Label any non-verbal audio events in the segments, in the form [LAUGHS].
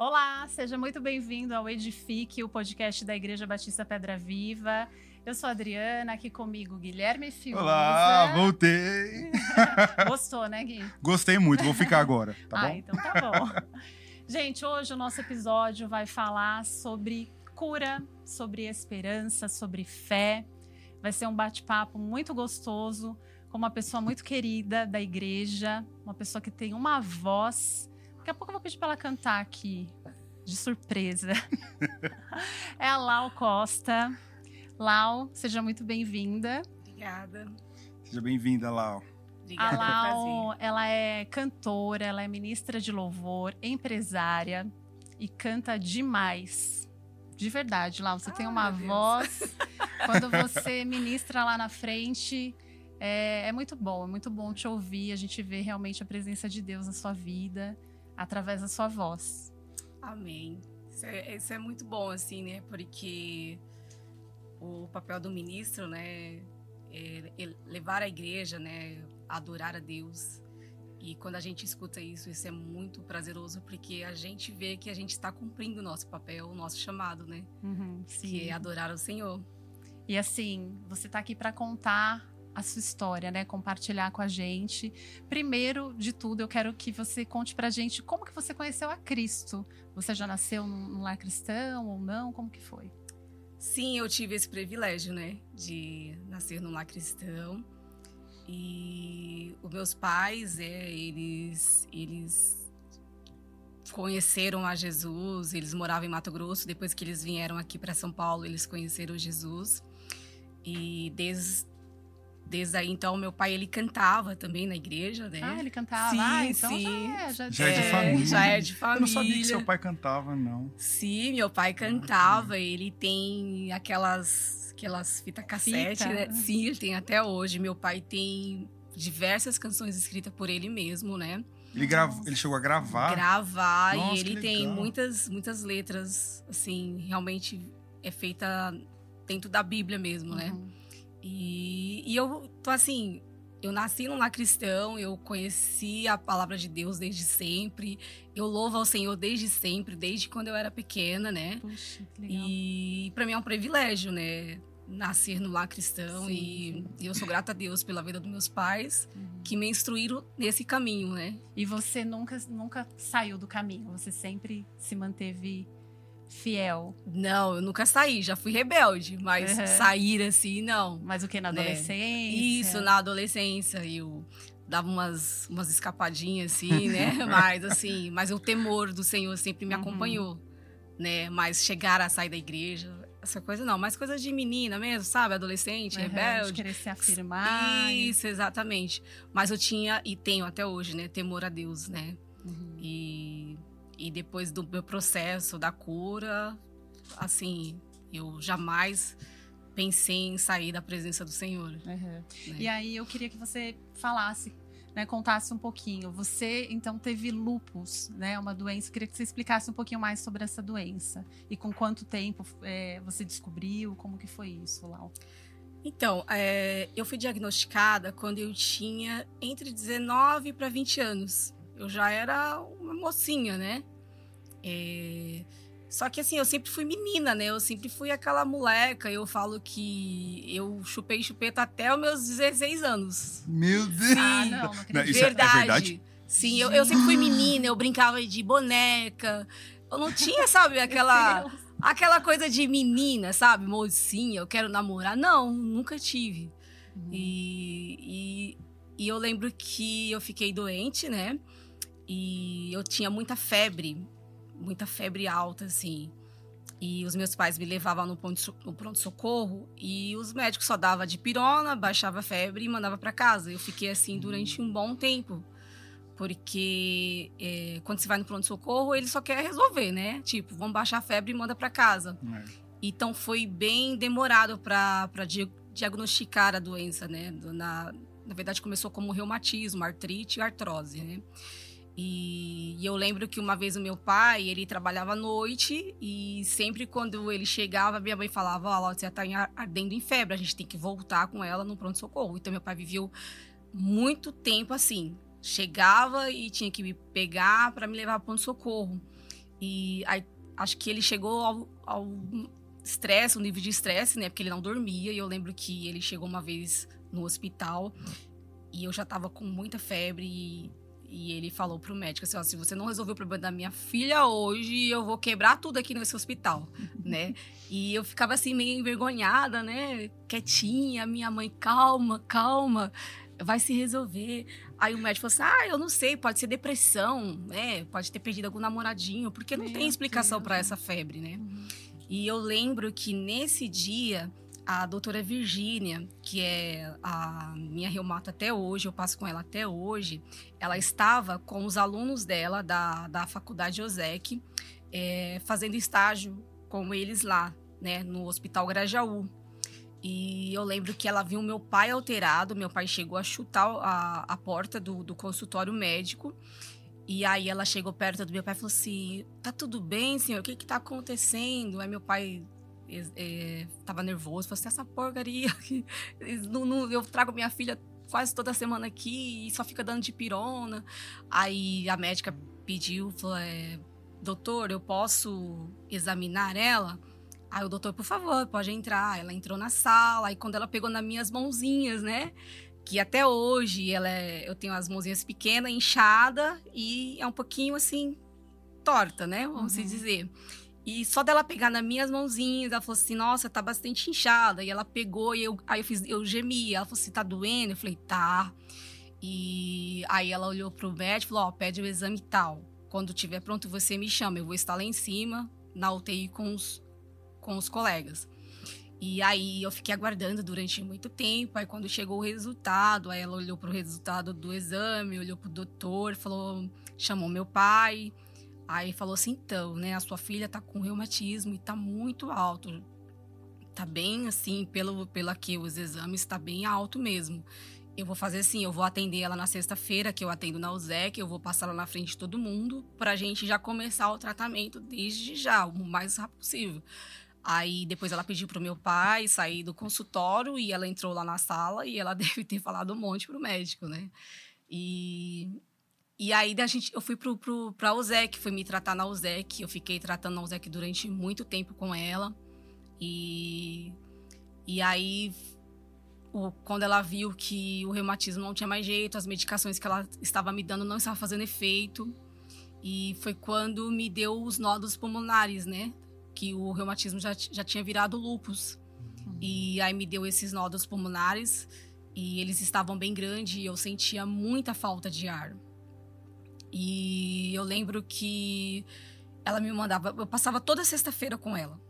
Olá, seja muito bem-vindo ao Edifique, o podcast da Igreja Batista Pedra Viva. Eu sou a Adriana, aqui comigo Guilherme Fiuza. Olá, voltei. [LAUGHS] Gostou, né, Gui? Gostei muito, vou ficar agora, tá ah, bom? então tá bom. [LAUGHS] Gente, hoje o nosso episódio vai falar sobre cura, sobre esperança, sobre fé. Vai ser um bate-papo muito gostoso com uma pessoa muito querida da igreja, uma pessoa que tem uma voz. Daqui a pouco eu vou pedir para ela cantar aqui, de surpresa. [LAUGHS] é a Lau Costa. Lau, seja muito bem-vinda. Obrigada. Seja bem-vinda, Lau. Obrigada, a Lau, ela é cantora, ela é ministra de louvor, empresária e canta demais. De verdade, Lau, você ah, tem uma voz. [LAUGHS] Quando você ministra lá na frente, é, é, muito bom, é muito bom te ouvir. A gente vê realmente a presença de Deus na sua vida através da sua voz. Amém. Isso é, isso é muito bom, assim, né? Porque o papel do ministro, né? É, é levar a igreja, né? Adorar a Deus. E quando a gente escuta isso, isso é muito prazeroso, porque a gente vê que a gente está cumprindo o nosso papel, o nosso chamado, né? Uhum, que é adorar o Senhor. E assim, você está aqui para contar a sua história, né? Compartilhar com a gente. Primeiro de tudo, eu quero que você conte pra gente como que você conheceu a Cristo. Você já nasceu num lar cristão ou não? Como que foi? Sim, eu tive esse privilégio, né? De nascer num lar cristão. E os meus pais, é, eles, eles conheceram a Jesus, eles moravam em Mato Grosso, depois que eles vieram aqui para São Paulo, eles conheceram Jesus. E desde, desde aí, então, meu pai, ele cantava também na igreja, né? Ah, ele cantava? Sim, ah, então sim. Já é, já, já é de família. Já é de família. Eu não sabia que seu pai cantava, não. Sim, meu pai cantava, ah, ele tem aquelas aquelas fita cassete, Fita. né? Sim, ele tem até hoje. Meu pai tem diversas canções escritas por ele mesmo, né? Ele, grava, ele chegou a gravar? Gravar, Nossa, e ele tem muitas, muitas letras, assim, realmente é feita dentro da Bíblia mesmo, né? uhum. né? E, e eu tô assim, eu nasci num lar cristão, eu conheci a palavra de Deus desde sempre. Eu louvo ao Senhor desde sempre, desde quando eu era pequena, né? Puxa, que legal. E para mim é um privilégio, né? Nascer no lar cristão sim, e, sim. eu sou grata a Deus pela vida dos meus pais uhum. que me instruíram nesse caminho, né? E você nunca nunca saiu do caminho, você sempre se manteve fiel? Não, eu nunca saí, já fui rebelde, mas uhum. sair assim, não. Mas o que, na né? adolescência? Isso, na adolescência, eu dava umas, umas escapadinhas assim, né? [LAUGHS] mas assim, mas o temor do Senhor sempre me uhum. acompanhou, né? Mas chegar a sair da igreja, essa coisa não, mas coisas de menina mesmo, sabe? Adolescente, uhum, rebelde. De querer se afirmar. Isso, exatamente. Mas eu tinha, e tenho até hoje, né? Temor a Deus, né? Uhum. E e depois do meu processo da cura, assim, eu jamais pensei em sair da presença do Senhor. Uhum. Né? E aí eu queria que você falasse, né, contasse um pouquinho. Você então teve lupus, né, uma doença. Eu queria que você explicasse um pouquinho mais sobre essa doença e com quanto tempo é, você descobriu, como que foi isso, Lau? Então, é, eu fui diagnosticada quando eu tinha entre 19 para 20 anos eu já era uma mocinha, né? É... Só que assim, eu sempre fui menina, né? Eu sempre fui aquela moleca. Eu falo que eu chupei chupeta até os meus 16 anos. Meu Deus! Sim, ah, não, não acredito. verdade. É, é verdade? Sim, eu, eu sempre fui menina, eu brincava de boneca. Eu não tinha, sabe, aquela, aquela coisa de menina, sabe? Mocinha, eu quero namorar. Não, nunca tive. Uhum. E, e, e eu lembro que eu fiquei doente, né? E eu tinha muita febre, muita febre alta, assim. E os meus pais me levavam no pronto-socorro e os médicos só davam de pirona, baixava a febre e mandava para casa. Eu fiquei assim durante um bom tempo. Porque é, quando você vai no pronto-socorro, ele só quer resolver, né? Tipo, vamos baixar a febre e manda para casa. É. Então foi bem demorado para diagnosticar a doença, né? Na, na verdade, começou como reumatismo, artrite e artrose, né? E, e, eu lembro que uma vez o meu pai, ele trabalhava à noite e sempre quando ele chegava, minha mãe falava, ó, oh, você tá ardendo em febre, a gente tem que voltar com ela no pronto-socorro. Então meu pai viveu muito tempo assim. Chegava e tinha que me pegar para me levar para pronto-socorro. E aí, acho que ele chegou ao, ao estresse, o nível de estresse, né? Porque ele não dormia. E eu lembro que ele chegou uma vez no hospital e eu já tava com muita febre. E, e ele falou pro médico assim: ó, se você não resolver o problema da minha filha hoje, eu vou quebrar tudo aqui nesse hospital, [LAUGHS] né? E eu ficava assim meio envergonhada, né? Quietinha, minha mãe, calma, calma vai se resolver. Aí o médico falou assim: ah, eu não sei, pode ser depressão, né? Pode ter perdido algum namoradinho, porque não Meu tem explicação para essa febre, né? Uhum. E eu lembro que nesse dia, a doutora Virgínia, que é a minha reumata até hoje, eu passo com ela até hoje, ela estava com os alunos dela da, da faculdade OSEC, é, fazendo estágio com eles lá, né, no Hospital Grajaú. E eu lembro que ela viu meu pai alterado, meu pai chegou a chutar a, a porta do, do consultório médico. E aí ela chegou perto do meu pai e falou assim: tá tudo bem, senhor? O que que tá acontecendo? Aí meu pai é, tava nervoso, falou assim: essa porcaria, não, não, eu trago minha filha quase toda semana aqui e só fica dando de pirona. Aí a médica pediu, falou: é, doutor, eu posso examinar ela? Aí o doutor, por favor, pode entrar. Ela entrou na sala, aí quando ela pegou nas minhas mãozinhas, né? Que até hoje ela é, eu tenho as mãozinhas pequenas, inchada e é um pouquinho assim, torta, né? Vamos uhum. dizer. E só dela pegar nas minhas mãozinhas, ela falou assim: Nossa, tá bastante inchada. E ela pegou e eu, aí eu fiz, eu gemi. Ela falou assim: Tá doendo? Eu falei: Tá. E aí ela olhou pro médico e falou: Ó, oh, pede o exame tal. Quando tiver pronto, você me chama. Eu vou estar lá em cima, na UTI com os com os colegas. E aí eu fiquei aguardando durante muito tempo. Aí quando chegou o resultado, aí ela olhou para o resultado do exame, olhou para o doutor, falou, chamou meu pai. Aí falou assim, então, né, a sua filha tá com reumatismo e tá muito alto. Tá bem assim, pelo pelo aqui os exames tá bem alto mesmo. Eu vou fazer assim, eu vou atender ela na sexta-feira, que eu atendo na USEC, eu vou passar ela na frente de todo mundo, pra gente já começar o tratamento desde já, o mais rápido possível. Aí depois ela pediu pro meu pai sair do consultório e ela entrou lá na sala e ela [LAUGHS] deve ter falado um monte pro médico, né? E, e aí a gente, eu fui pro, pro, pra USEC, fui me tratar na USEC. Eu fiquei tratando na USEC durante muito tempo com ela. E, e aí, o, quando ela viu que o reumatismo não tinha mais jeito, as medicações que ela estava me dando não estavam fazendo efeito. E foi quando me deu os nódulos pulmonares, né? que o reumatismo já, já tinha virado lupus. Uhum. E aí me deu esses nódulos pulmonares e eles estavam bem grandes e eu sentia muita falta de ar. E eu lembro que ela me mandava, eu passava toda sexta-feira com ela.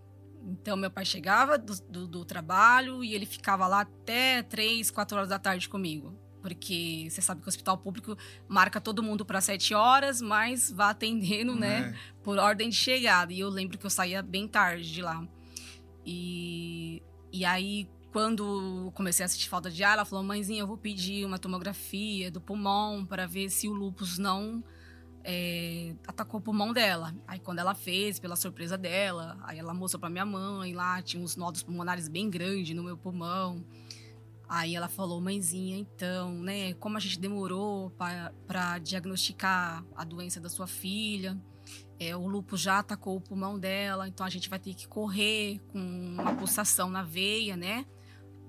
Então, meu pai chegava do, do, do, trabalho e ele ficava lá até três, quatro horas da tarde comigo porque você sabe que o hospital público marca todo mundo para sete horas, mas vá atendendo, né, é. por ordem de chegada. E eu lembro que eu saía bem tarde de lá. E, e aí, quando comecei a sentir falta de ar, ela falou: mãezinha, eu vou pedir uma tomografia do pulmão para ver se o lúpus não é, atacou o pulmão dela. Aí, quando ela fez, pela surpresa dela, aí ela mostrou para minha mãe lá, tinha uns nódulos pulmonares bem grandes no meu pulmão. Aí ela falou, mãezinha, então, né, como a gente demorou para diagnosticar a doença da sua filha, é, o lúpus já atacou o pulmão dela, então a gente vai ter que correr com uma pulsação na veia, né?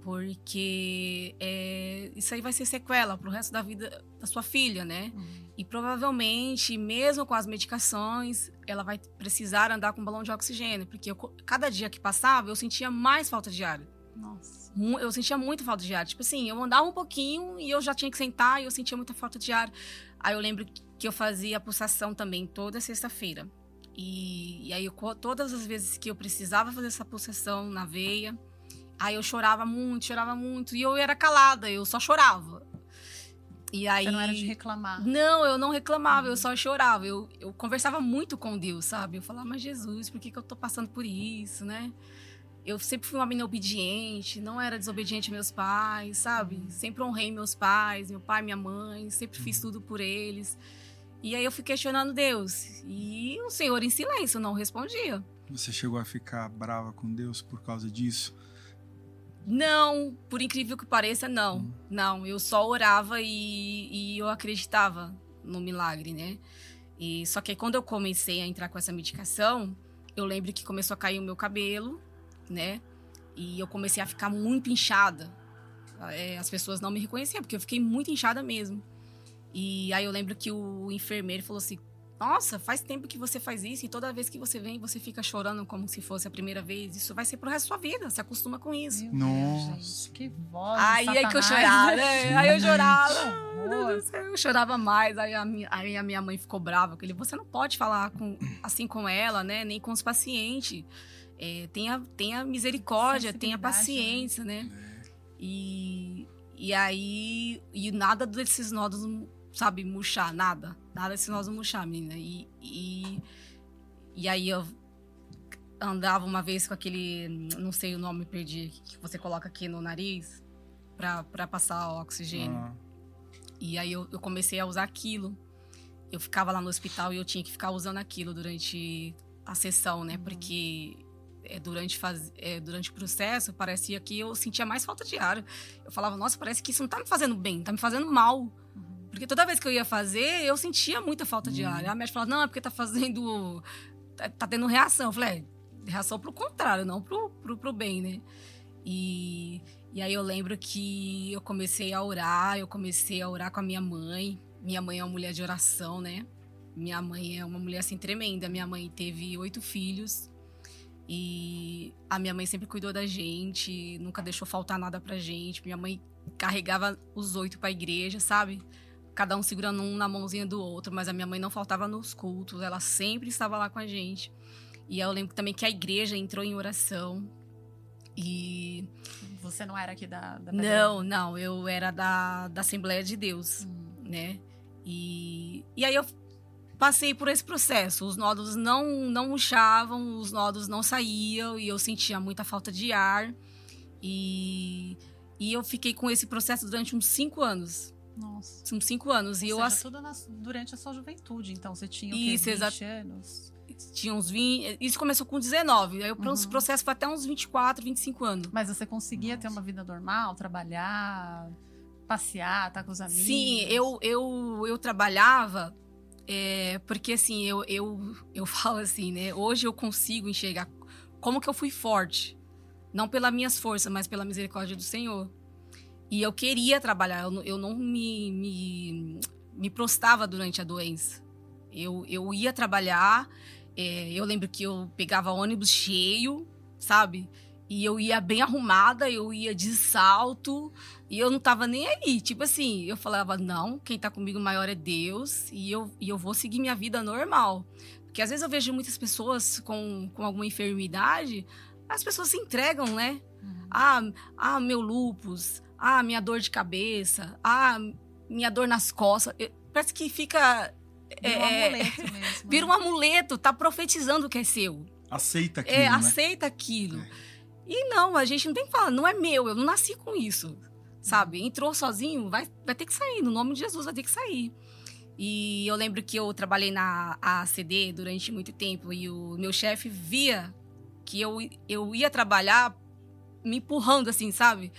Porque é, isso aí vai ser sequela para o resto da vida da sua filha, né? Uhum. E provavelmente, mesmo com as medicações, ela vai precisar andar com um balão de oxigênio, porque eu, cada dia que passava eu sentia mais falta de ar. Nossa eu sentia muita falta de ar. Tipo assim, eu andava um pouquinho e eu já tinha que sentar e eu sentia muita falta de ar. Aí eu lembro que eu fazia a pulsação também toda sexta-feira. E, e, aí, eu, todas as vezes que eu precisava fazer essa pulsação na veia, aí eu chorava muito, chorava muito. E eu era calada, eu só chorava. E aí, Você não era de reclamar? Não, eu não reclamava, uhum. eu só chorava. Eu, eu conversava muito com Deus, sabe? Eu falava, mas Jesus, por que, que eu tô passando por isso, né? eu sempre fui uma menina obediente, não era desobediente meus pais, sabe? Uhum. Sempre honrei meus pais, meu pai, minha mãe, sempre fiz uhum. tudo por eles. E aí eu fui questionando Deus. E o Senhor, em silêncio, não respondia. Você chegou a ficar brava com Deus por causa disso? Não, por incrível que pareça, não. Hum. Não, eu só orava e, e eu acreditava no milagre, né? E só que aí, quando eu comecei a entrar com essa medicação, eu lembro que começou a cair o meu cabelo, né? E eu comecei a ficar muito inchada. É, as pessoas não me reconheciam, porque eu fiquei muito inchada mesmo. E aí eu lembro que o enfermeiro falou assim: Nossa, faz tempo que você faz isso, e toda vez que você vem, você fica chorando como se fosse a primeira vez. Isso vai ser pro resto da sua vida, se acostuma com isso. Meu Nossa. Deus, gente, que voz. Aí, aí que eu chorava, né? Aí eu chorava. Eu chorava mais. Aí a, minha, aí a minha mãe ficou brava com ele. Você não pode falar com, assim com ela, né? Nem com os pacientes. É, tenha, tenha misericórdia, tenha Sensibilidade, paciência, né? E, e aí. E nada desses nodos, sabe, murchar, nada. Nada desses nodos murchar, menina. E, e, e aí eu andava uma vez com aquele. Não sei o nome, perdi. Que você coloca aqui no nariz pra passar o oxigênio. Ah, E aí eu, eu comecei a usar aquilo. Eu ficava lá no hospital e eu tinha que ficar usando aquilo durante a sessão, né? Porque é, durante, faz, é, durante o processo parecia que eu sentia mais falta de ar. Eu falava, nossa, parece que isso não tá me fazendo bem, tá me fazendo mal. Porque toda vez que eu ia fazer, eu sentia muita falta de ar. A médica falava, não, é porque tá fazendo. tá, tá tendo reação. Eu falei, é, reação pro contrário, não pro, pro, pro bem, né? E, e aí eu lembro que eu comecei a orar, eu comecei a orar com a minha mãe. Minha mãe é uma mulher de oração, né? Minha mãe é uma mulher assim tremenda. Minha mãe teve oito filhos. E a minha mãe sempre cuidou da gente, nunca deixou faltar nada pra gente. Minha mãe carregava os oito pra igreja, sabe? Cada um segurando um na mãozinha do outro, mas a minha mãe não faltava nos cultos, ela sempre estava lá com a gente. E eu lembro também que a igreja entrou em oração. E Você não era aqui da, da não, não, eu era da, da Assembleia de Deus, Hum. né? E, e aí eu passei por esse processo. Os nódulos não, não murchavam, os nódulos não saíam e eu sentia muita falta de ar. E, e eu fiquei com esse processo durante uns cinco anos. Nossa. Uns cinco anos. Ou e eu seja, ass- tudo na- durante a sua juventude. Então, você tinha o Isso, quê? 20 exato. anos? tinha uns 20. Isso começou com 19. Aí o Uhum. processo foi até uns 24, 25 anos. Mas você conseguia ter uma vida normal, trabalhar, passear, estar com os amigos? Sim, eu, eu, eu trabalhava é, porque assim, eu, eu, eu [LAUGHS] falo assim, né? Hoje eu consigo enxergar como que eu fui forte. Não pelas minhas forças, mas pela misericórdia do Senhor. E eu queria trabalhar, eu, não- eu não me, me, me prostava durante a doença. Eu, eu ia trabalhar, é, eu lembro que eu pegava ônibus cheio, sabe? E eu ia bem arrumada, eu ia de salto, e eu não tava nem aí. Tipo assim, eu falava, não, quem tá comigo maior é Deus, e eu, e eu vou seguir minha vida normal. Porque às vezes eu vejo muitas pessoas com, com alguma enfermidade, as pessoas se entregam, né? Uhum. Ah, ah, meu lupus, ah, minha dor de cabeça, ah, minha dor nas costas. Eu- Parece que fica. Vira um é, amuleto [LAUGHS] mesmo. Vira um amuleto, tá profetizando o que é seu. Aceita aquilo, É, né? aceita aquilo. É. E não, a gente não tem que falar, não é meu, eu não nasci com isso. Sabe? Entrou sozinho, vai, vai ter que sair, no nome de Jesus vai ter que sair. E eu lembro que eu trabalhei na ACD durante muito tempo e o meu chefe via que eu, eu ia trabalhar me empurrando assim, sabe?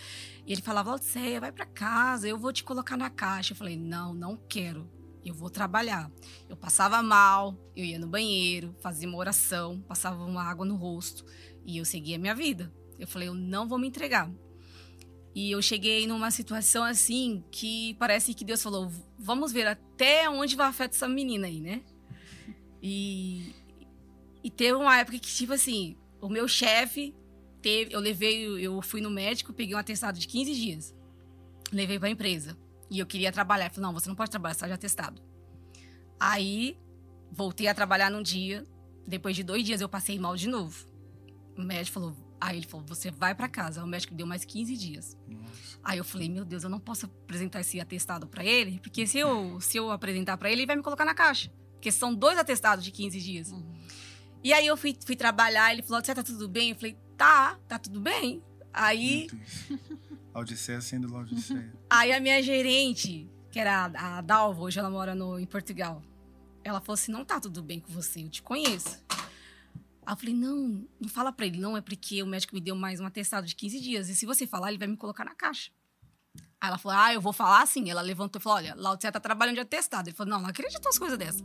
E ele falava, Laodiceia, vai pra casa, eu vou te colocar na caixa. Eu falei, não, não quero. Eu vou trabalhar. Eu passava mal, eu ia no banheiro, fazia uma oração, passava uma água no rosto e eu seguia a minha vida. Eu falei, eu não vou me entregar. E eu cheguei numa situação assim que parece que Deus falou: vamos ver até onde vai afetar essa menina aí, né? E, e teve uma época que, tipo assim, o meu chefe teve. Eu levei, eu fui no médico, peguei um atestado de 15 dias. Levei pra empresa. E eu queria trabalhar. Ele falou: não, você não pode trabalhar, você tá de atestado. Aí voltei a trabalhar num dia. Depois de dois dias eu passei mal de novo. O médico falou. Aí ele falou: você vai pra casa. O médico deu mais 15 dias. Nossa. Aí eu falei, meu Deus, eu não posso apresentar esse atestado pra ele, porque se eu, se eu apresentar pra ele, ele vai me colocar na caixa. Porque são dois atestados de 15 dias. Uhum. E aí eu fui, fui trabalhar, ele falou, você tá tudo bem? Eu falei, tá, tá tudo bem. Aí. Laodiceia sendo Laodiceia. [LAUGHS] aí a minha gerente, que era a, a Dalva, hoje ela mora no, em Portugal, ela falou assim, não tá tudo bem com você, eu te conheço. Aí eu falei, não, não fala pra ele, não, é porque o médico me deu mais um atestado de 15 dias. E se você falar, ele vai me colocar na caixa. Aí ela falou, ah, eu vou falar assim. Ela levantou e falou, olha, lá você tá trabalhando de atestado. Ele falou, não, não acredito nas coisas dessas.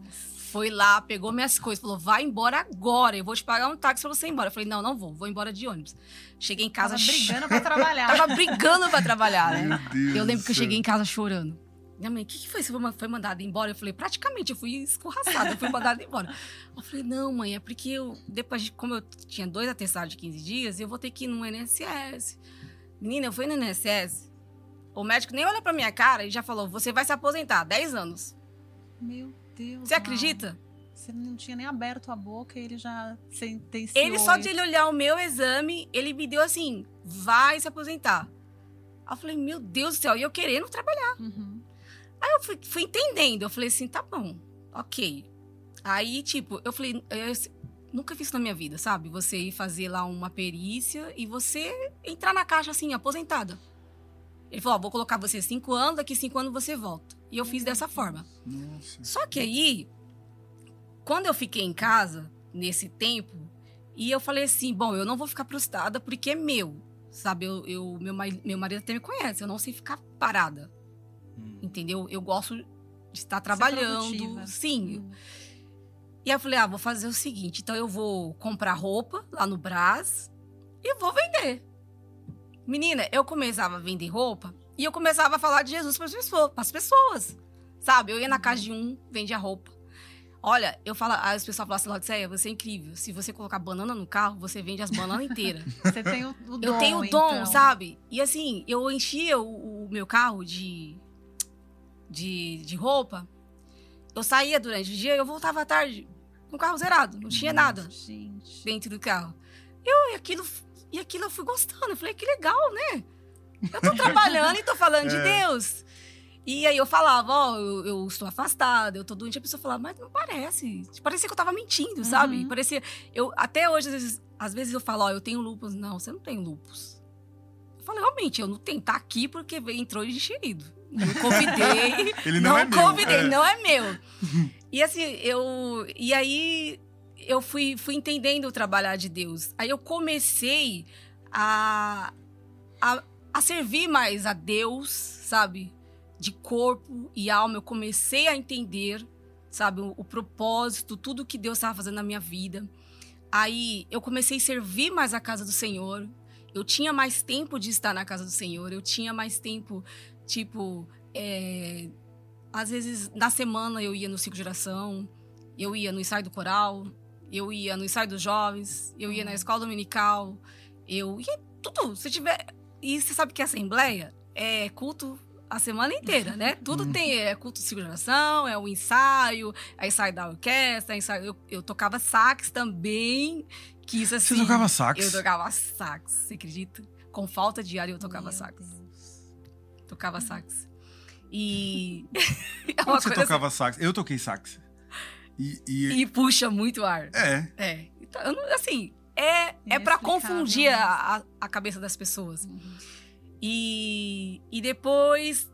Foi lá, pegou minhas coisas, falou, vai embora agora, eu vou te pagar um táxi pra você ir embora. Eu falei, não, não vou, vou embora de ônibus. Cheguei em casa... Tava brigando pra trabalhar. [LAUGHS] Tava brigando pra trabalhar, né? Meu Deus Eu lembro que eu cheguei em casa chorando. Minha mãe, o que, que foi? Você foi ma- foi mandada embora? Eu falei, praticamente, eu fui escorraçada, eu fui mandada embora. Eu falei, não, mãe, é porque eu, depois de, como eu tinha dois atestados de 15 dias, eu vou ter que ir no INSS. Menina, eu fui no INSS, o médico nem olhou pra minha cara e já falou, você vai se aposentar, 10 anos. Meu Deus. Você acredita? Você não tinha nem aberto a boca e ele já sentenciou. Ele só de ele olhar o meu exame, ele me deu assim, vai se aposentar. Aí eu falei, meu Deus do céu, e eu querendo trabalhar. Uhum. Aí eu fui, fui entendendo. Eu falei assim, tá bom, ok. Aí, tipo, eu falei, eu nunca fiz isso na minha vida, sabe? Você ir fazer lá uma perícia e você entrar na caixa assim, aposentada. Ele falou, ó, vou colocar você cinco anos, daqui cinco anos você volta. E eu fiz dessa forma. Nossa. Só que aí, quando eu fiquei em casa, nesse tempo, e eu falei assim, bom, eu não vou ficar prostrada porque é meu. Sabe, eu, eu- meu, meu marido até me conhece, eu não sei ficar parada Hum. entendeu? Eu gosto de estar trabalhando, sim. Hum. E aí eu falei, ah, vou fazer o seguinte, então eu vou comprar roupa lá no Brás e vou vender. Menina, eu começava a vender roupa e eu começava a falar de Jesus para as pessoas, sabe? Eu ia na casa de um, vendia roupa. Olha, eu falo, aí as pessoas falam assim, Laudicea, você é incrível. Se você colocar banana no carro, você vende as bananas inteiras. [LAUGHS] Você tem o, o dom. Eu tenho o dom, então. sabe? E assim, eu enchia o, o meu carro de, de, de roupa. Eu saía durante o dia e eu voltava à tarde com o carro zerado. Não tinha nada Gente. dentro do carro. Eu, e aquilo, e aquilo eu fui gostando. Eu falei, que legal, né? Eu tô [LAUGHS] trabalhando e tô falando de É. Deus. E aí eu falava, ó, eu, eu estou afastada, eu tô doente. A pessoa falava, mas não parece. Parecia que eu tava mentindo, sabe? Uhum. Parecia. Eu, até hoje, às vezes, às vezes eu falo, ó, eu tenho lupus. Não, você não tem lupus. Eu falei, realmente, eu não tenho. Tá aqui porque entrou enxerido. Não convidei. [LAUGHS] Ele não, não é meu. convidei, é. não é meu. [LAUGHS] e assim, eu. E aí eu fui, fui entendendo o trabalhar de Deus. Aí eu comecei a, a, a servir mais a Deus, sabe? De corpo e alma. Eu comecei a entender, sabe, o, o propósito, tudo que Deus estava fazendo na minha vida. Aí eu comecei a servir mais a casa do Senhor. Eu tinha mais tempo de estar na casa do Senhor. Eu tinha mais tempo, tipo, é, às vezes na semana eu ia no ciclo de oração, eu ia no ensaio do coral, eu ia no ensaio dos jovens, eu ia na escola dominical, eu ia tudo. Se tiver. E você sabe que a assembleia é culto a semana inteira, né? [LAUGHS] Tudo Uhum. tem é culto de oração, é o ensaio, é ensaio da orquestra, é ensaio. Eu, eu tocava sax também, que isso assim. Você tocava sax? Eu tocava sax, você acredita? Com falta de ar eu tocava Meu sax. Deus. Tocava sax. E. [LAUGHS] [LAUGHS] é você tocava sax? Eu toquei sax. E, e- e puxa muito ar. é, É. Então, eu não- assim, é, é para confundir né? a, a, cabeça das pessoas. Uhum. E, e depois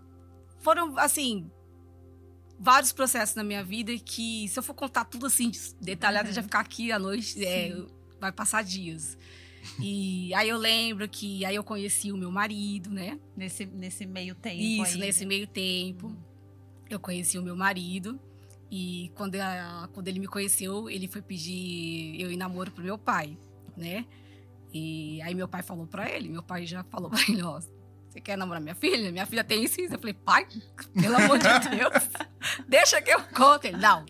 foram, assim, vários processos na minha vida que, se eu for contar tudo assim, detalhado, Uhum. já ficar aqui à noite, é, vai passar dias. E aí eu lembro que aí eu conheci o meu marido, né? Nesse, nesse meio tempo. Isso, aí, nesse né? meio tempo. Uhum. Eu conheci o meu marido. E quando, a- quando ele me conheceu, ele foi pedir eu ir namoro pro meu pai, né? E aí meu pai falou pra ele, meu pai já falou pra ele, ó, você quer namorar minha filha? Minha filha tem isso e isso. Eu falei, pai, pelo amor de [LAUGHS] Deus, deixa que eu conto. Ele, não,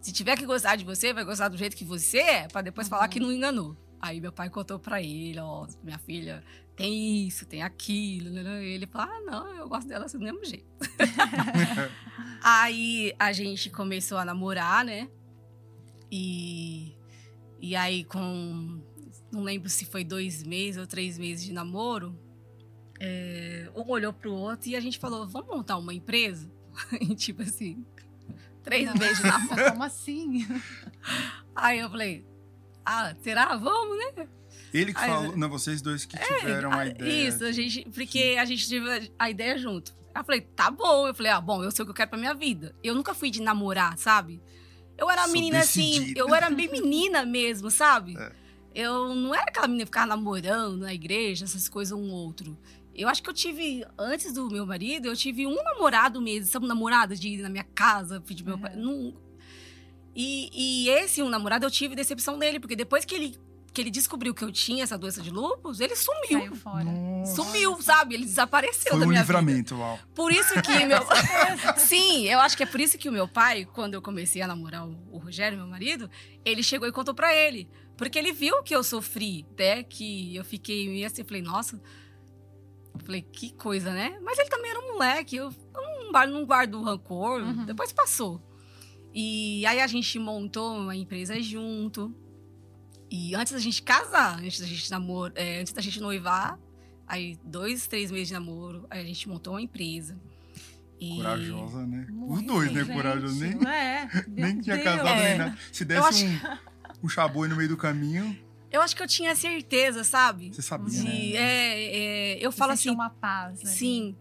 se tiver que gostar de você, vai gostar do jeito que você é, pra depois falar Uhum. que não enganou. Aí meu pai contou pra ele, ó, minha filha tem isso, tem aquilo. né? Ele falou, ah, não, eu gosto dela assim do mesmo jeito. [LAUGHS] Aí a gente começou a namorar, né? E, e aí, com. Não lembro se foi dois meses ou três meses de namoro. é, um olhou pro outro e a gente falou: vamos montar uma empresa? E [LAUGHS] tipo assim, três meses de namoro. Como assim? Aí eu falei: ah, será? Vamos, né? ele que Aí- falou. Não, vocês dois que tiveram a Ah, ideia. Isso, a gente, porque a gente teve a ideia junto. Aí Eu falei, tá bom. Eu falei, ah, bom, eu sei o que eu quero pra minha vida. Eu nunca fui de namorar, sabe? Eu era Sou menina assim, eu era bem menina mesmo, sabe? É. Eu não era aquela menina que ficava namorando na igreja, essas coisas um outro. Eu acho que eu tive, antes do meu marido, eu tive um namorado mesmo, sabe, namorado de ir na minha casa, pedir meu pai. Não... E, e esse um namorado eu tive decepção dele, porque depois que ele que ele descobriu que eu tinha essa doença de lúpus, ele sumiu. Saiu fora. Nossa. Sumiu, sabe? Ele desapareceu Foi da um minha livramento, uau. vida. Por isso que [LAUGHS] meu. Sim, eu acho que é por isso que o meu pai, quando eu comecei a namorar o, Rogério, meu marido, ele chegou e contou pra ele. Porque ele viu que eu sofri, né? Que eu fiquei meio assim, falei, nossa. Falei, que coisa, né? Mas ele também era um moleque, eu, eu não, guardo- não guardo rancor, Uhum. depois passou. E aí a gente montou uma empresa junto. E antes da gente casar, antes da gente namor, é, antes da gente noivar, aí dois, três meses de namoro, aí a gente montou uma empresa. E... Corajosa, né? Os dois, né? gente. Corajosos. Nem, É, [LAUGHS] nem tinha Deus. casado É. nem nada. Se desse acho um, [LAUGHS] um chaboi no meio do caminho, Eu acho que eu tinha certeza, sabe? você sabia, De, né? é, é, eu falo Você sentiu assim, uma paz. ali. sim,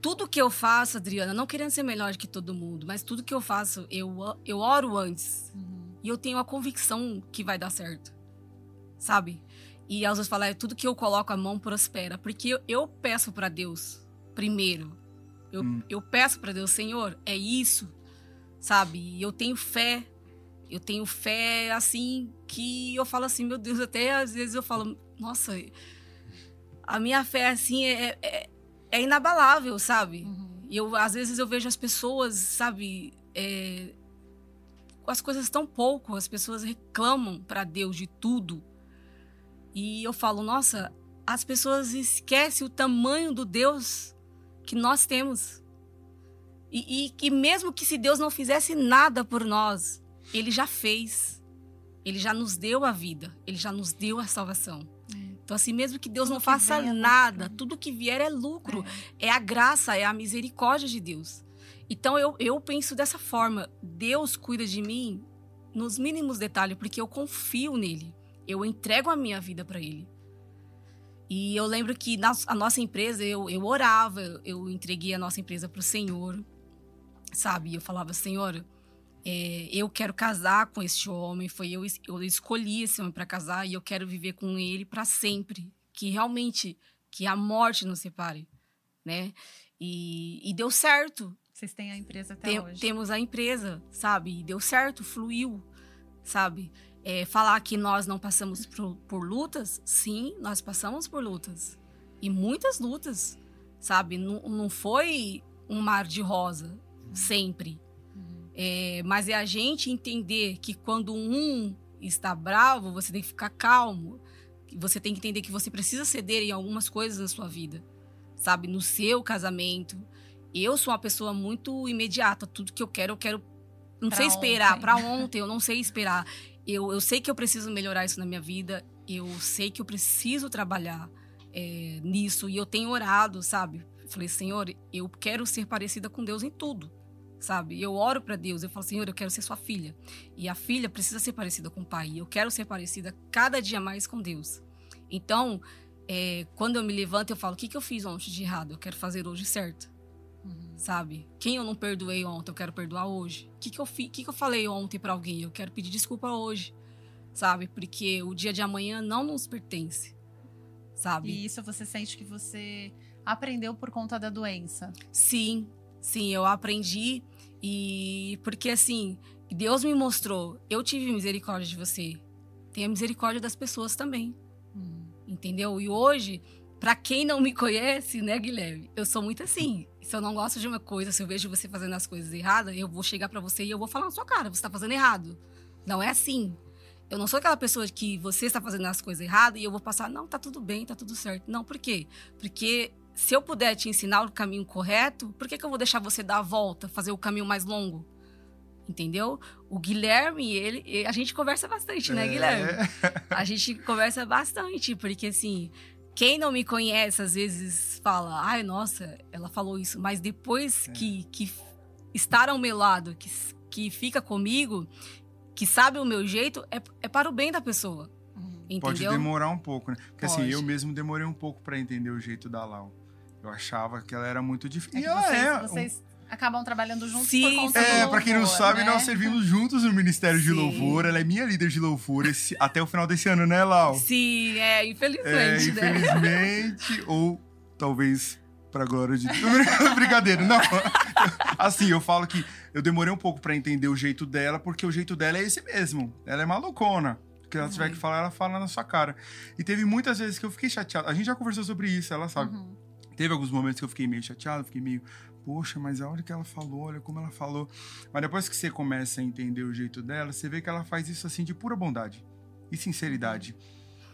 tudo que eu faço, Adriana, não querendo ser melhor que todo mundo, mas tudo que eu faço, eu, eu oro antes. Uhum. E eu tenho a convicção que vai dar certo. Sabe? E às vezes falar, é tudo que eu coloco a mão prospera. Porque eu, eu peço pra Deus, primeiro. Eu, Hum. eu peço pra Deus, Senhor, é isso. Sabe? E eu tenho fé. Eu tenho fé, assim, que eu falo assim, meu Deus, até às vezes eu falo, nossa, a minha fé, assim, é, é, é inabalável, sabe? Uhum. E eu, às vezes eu vejo as pessoas, sabe, é, as coisas tão pouco, as pessoas reclamam para Deus de tudo. E eu falo, nossa, as pessoas esquecem o tamanho do Deus que nós temos. E, e que mesmo que se Deus não fizesse nada por nós, Ele já fez. Ele já nos deu a vida, Ele já nos deu a salvação. É. Então, assim, mesmo que Deus Tudo não que faça vem é nada, lucro. tudo que vier é lucro É. é a graça, é a misericórdia de Deus. Então eu, eu penso dessa forma: Deus cuida de mim nos mínimos detalhes, porque eu confio nele. Eu entrego a minha vida para ele. E eu lembro que na, a nossa empresa, eu, eu orava, eu entreguei a nossa empresa para o Senhor, sabe? Eu falava, Senhor, é, eu quero casar com este homem, foi eu, eu escolhi esse homem para casar e eu quero viver com ele para sempre. Que realmente, que a morte nos separe, né? E, e deu certo. Vocês têm a empresa até Tem- hoje. temos a empresa, sabe? E deu certo, fluiu, sabe? É, falar que nós não passamos por, por lutas, sim, nós passamos por lutas. E muitas lutas, sabe? Não, não foi um mar de rosa, sempre. É, mas é a gente entender que quando um está bravo, você tem que ficar calmo. Você tem que entender que você precisa ceder em algumas coisas na sua vida, sabe? No seu casamento. Eu sou uma pessoa muito imediata. Tudo que eu quero, eu quero. Não Pra sei esperar. Pra [LAUGHS] ontem, eu não sei esperar. Eu, eu sei que eu preciso melhorar isso na minha vida. Eu sei que eu preciso trabalhar é, nisso. E eu tenho orado, sabe? Falei, Senhor, eu quero ser parecida com Deus em tudo sabe? Eu oro para Deus, eu falo, Senhor, eu quero ser sua filha. E a filha precisa ser parecida com o pai. Eu quero ser parecida cada dia mais com Deus. Então, é, quando eu me levanto, eu falo, o que, que eu fiz ontem de errado? Eu quero fazer hoje certo, Uhum. sabe? Quem eu não perdoei ontem, eu quero perdoar hoje. O que, que, eu, fi, que, que eu falei ontem para alguém? Eu quero pedir desculpa hoje, sabe? Porque o dia de amanhã não nos pertence, sabe? E isso você sente que você aprendeu por conta da doença. Sim, sim, eu aprendi e porque assim, Deus me mostrou, eu tive misericórdia de você. Tenha misericórdia das pessoas também, Uhum. entendeu? E hoje, pra quem não me conhece, né, Guilherme, eu sou muito assim. Se eu não gosto de uma coisa, se eu vejo você fazendo as coisas erradas, eu vou chegar pra você e eu vou falar na sua cara, você tá fazendo errado. Não é assim. Eu não sou aquela pessoa que você está fazendo as coisas erradas e eu vou passar, não, tá tudo bem, tá tudo certo. Não, por quê? Porque se eu puder te ensinar o caminho correto, por que, que eu vou deixar você dar a volta, fazer o caminho mais longo? Entendeu? O Guilherme, ele, a gente conversa bastante, né, É. Guilherme? A gente conversa bastante, porque assim, quem não me conhece às vezes fala, ai, nossa, ela falou isso, mas depois É. que, que estar ao meu lado, que, que fica comigo, que sabe o meu jeito, é, é para o bem da pessoa. Uhum. Entendeu? Pode demorar um pouco, né? Porque assim, Pode. eu mesmo demorei um pouco pra entender o jeito da Lau. Eu achava que ela era muito difícil. É E ela vocês, é. um- vocês acabam trabalhando juntos Sim, por conta É, do pra quem não sabe, né? nós servimos juntos no Ministério de Sim. Louvor. Ela é minha líder de louvor esse- até o final desse ano, né, Lau? Sim, é, É, infelizmente, né? infelizmente, [LAUGHS] ou talvez pra glória de [LAUGHS] Brincadeira, não. [LAUGHS] Assim, eu falo que eu demorei um pouco para entender o jeito dela, porque o jeito dela é esse mesmo. Ela é malucona. O que ela tiver que uhum. falar, ela fala na sua cara. E teve muitas vezes que eu fiquei chateado. A gente já conversou sobre isso, ela sabe. Uhum. Teve alguns momentos que eu fiquei meio chateado, fiquei meio, poxa, mas a hora que ela falou, olha como ela falou. Mas depois que você começa a entender o jeito dela, você vê que ela faz isso assim de pura bondade e sinceridade.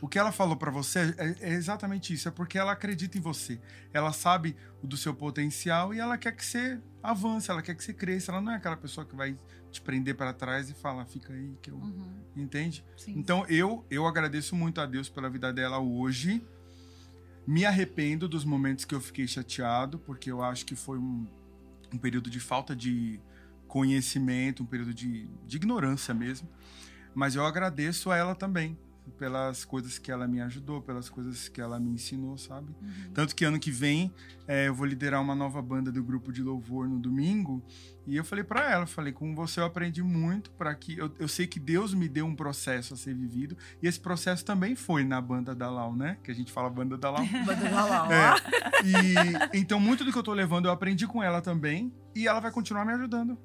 O que ela falou para você é, é, exatamente isso, é porque ela acredita em você. Ela sabe do seu potencial e ela quer que você avance, ela quer que você cresça. Ela não é aquela pessoa que vai te prender para trás e falar, fica aí que eu. Uhum. Entende? Sim. Então eu, eu agradeço muito a Deus pela vida dela hoje. Me arrependo dos momentos que eu fiquei chateado, porque eu acho que foi um, um período de falta de conhecimento, um período de, de ignorância mesmo. Mas eu agradeço a ela também, pelas coisas que ela me ajudou, pelas coisas que ela me ensinou, sabe? Uhum. Tanto que ano que vem é, eu vou liderar uma nova banda do grupo de louvor no domingo. E eu falei para ela, falei, com você eu aprendi muito para que eu, eu sei que Deus me deu um processo a ser vivido e esse processo também foi na banda da Lau, né? Que a gente fala banda da Lau. [LAUGHS] banda da Lau. É. E então muito do que eu tô levando eu aprendi com ela também e ela vai continuar me ajudando.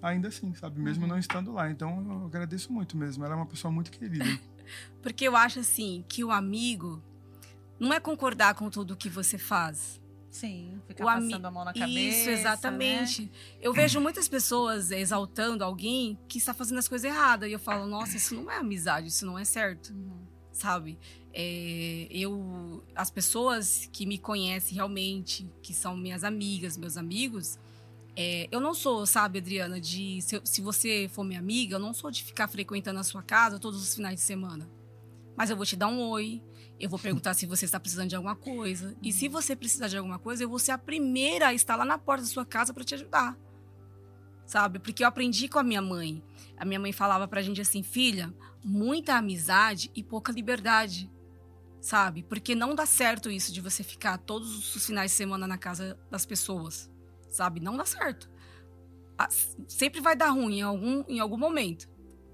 Ainda assim, sabe? Mesmo uhum. não estando lá. Então eu agradeço muito mesmo. Ela é uma pessoa muito querida. Porque eu acho assim que o amigo não é concordar com tudo que você faz. Sim, ficar o passando a mão na cabeça. Isso, exatamente. Né? Eu vejo muitas pessoas exaltando alguém que está fazendo as coisas erradas. E eu falo, nossa, isso não é amizade, isso não é certo. Uhum. Sabe? É, eu, as pessoas que me conhecem realmente, que são minhas amigas, meus amigos, é, eu não sou, sabe, Adriana, de. Se, se, você for minha amiga, eu não sou de ficar frequentando a sua casa todos os finais de semana. Mas eu vou te dar um oi, eu vou perguntar se você está precisando de alguma coisa. E se você precisar de alguma coisa, eu vou ser a primeira a estar lá na porta da sua casa para te ajudar. Sabe? Porque eu aprendi com a minha mãe. A minha mãe falava pra gente assim: filha, muita amizade e pouca liberdade. Sabe? Porque não dá certo isso de você ficar todos os finais de semana na casa das pessoas sabe? Não dá certo. Sempre vai dar ruim em algum, em algum momento,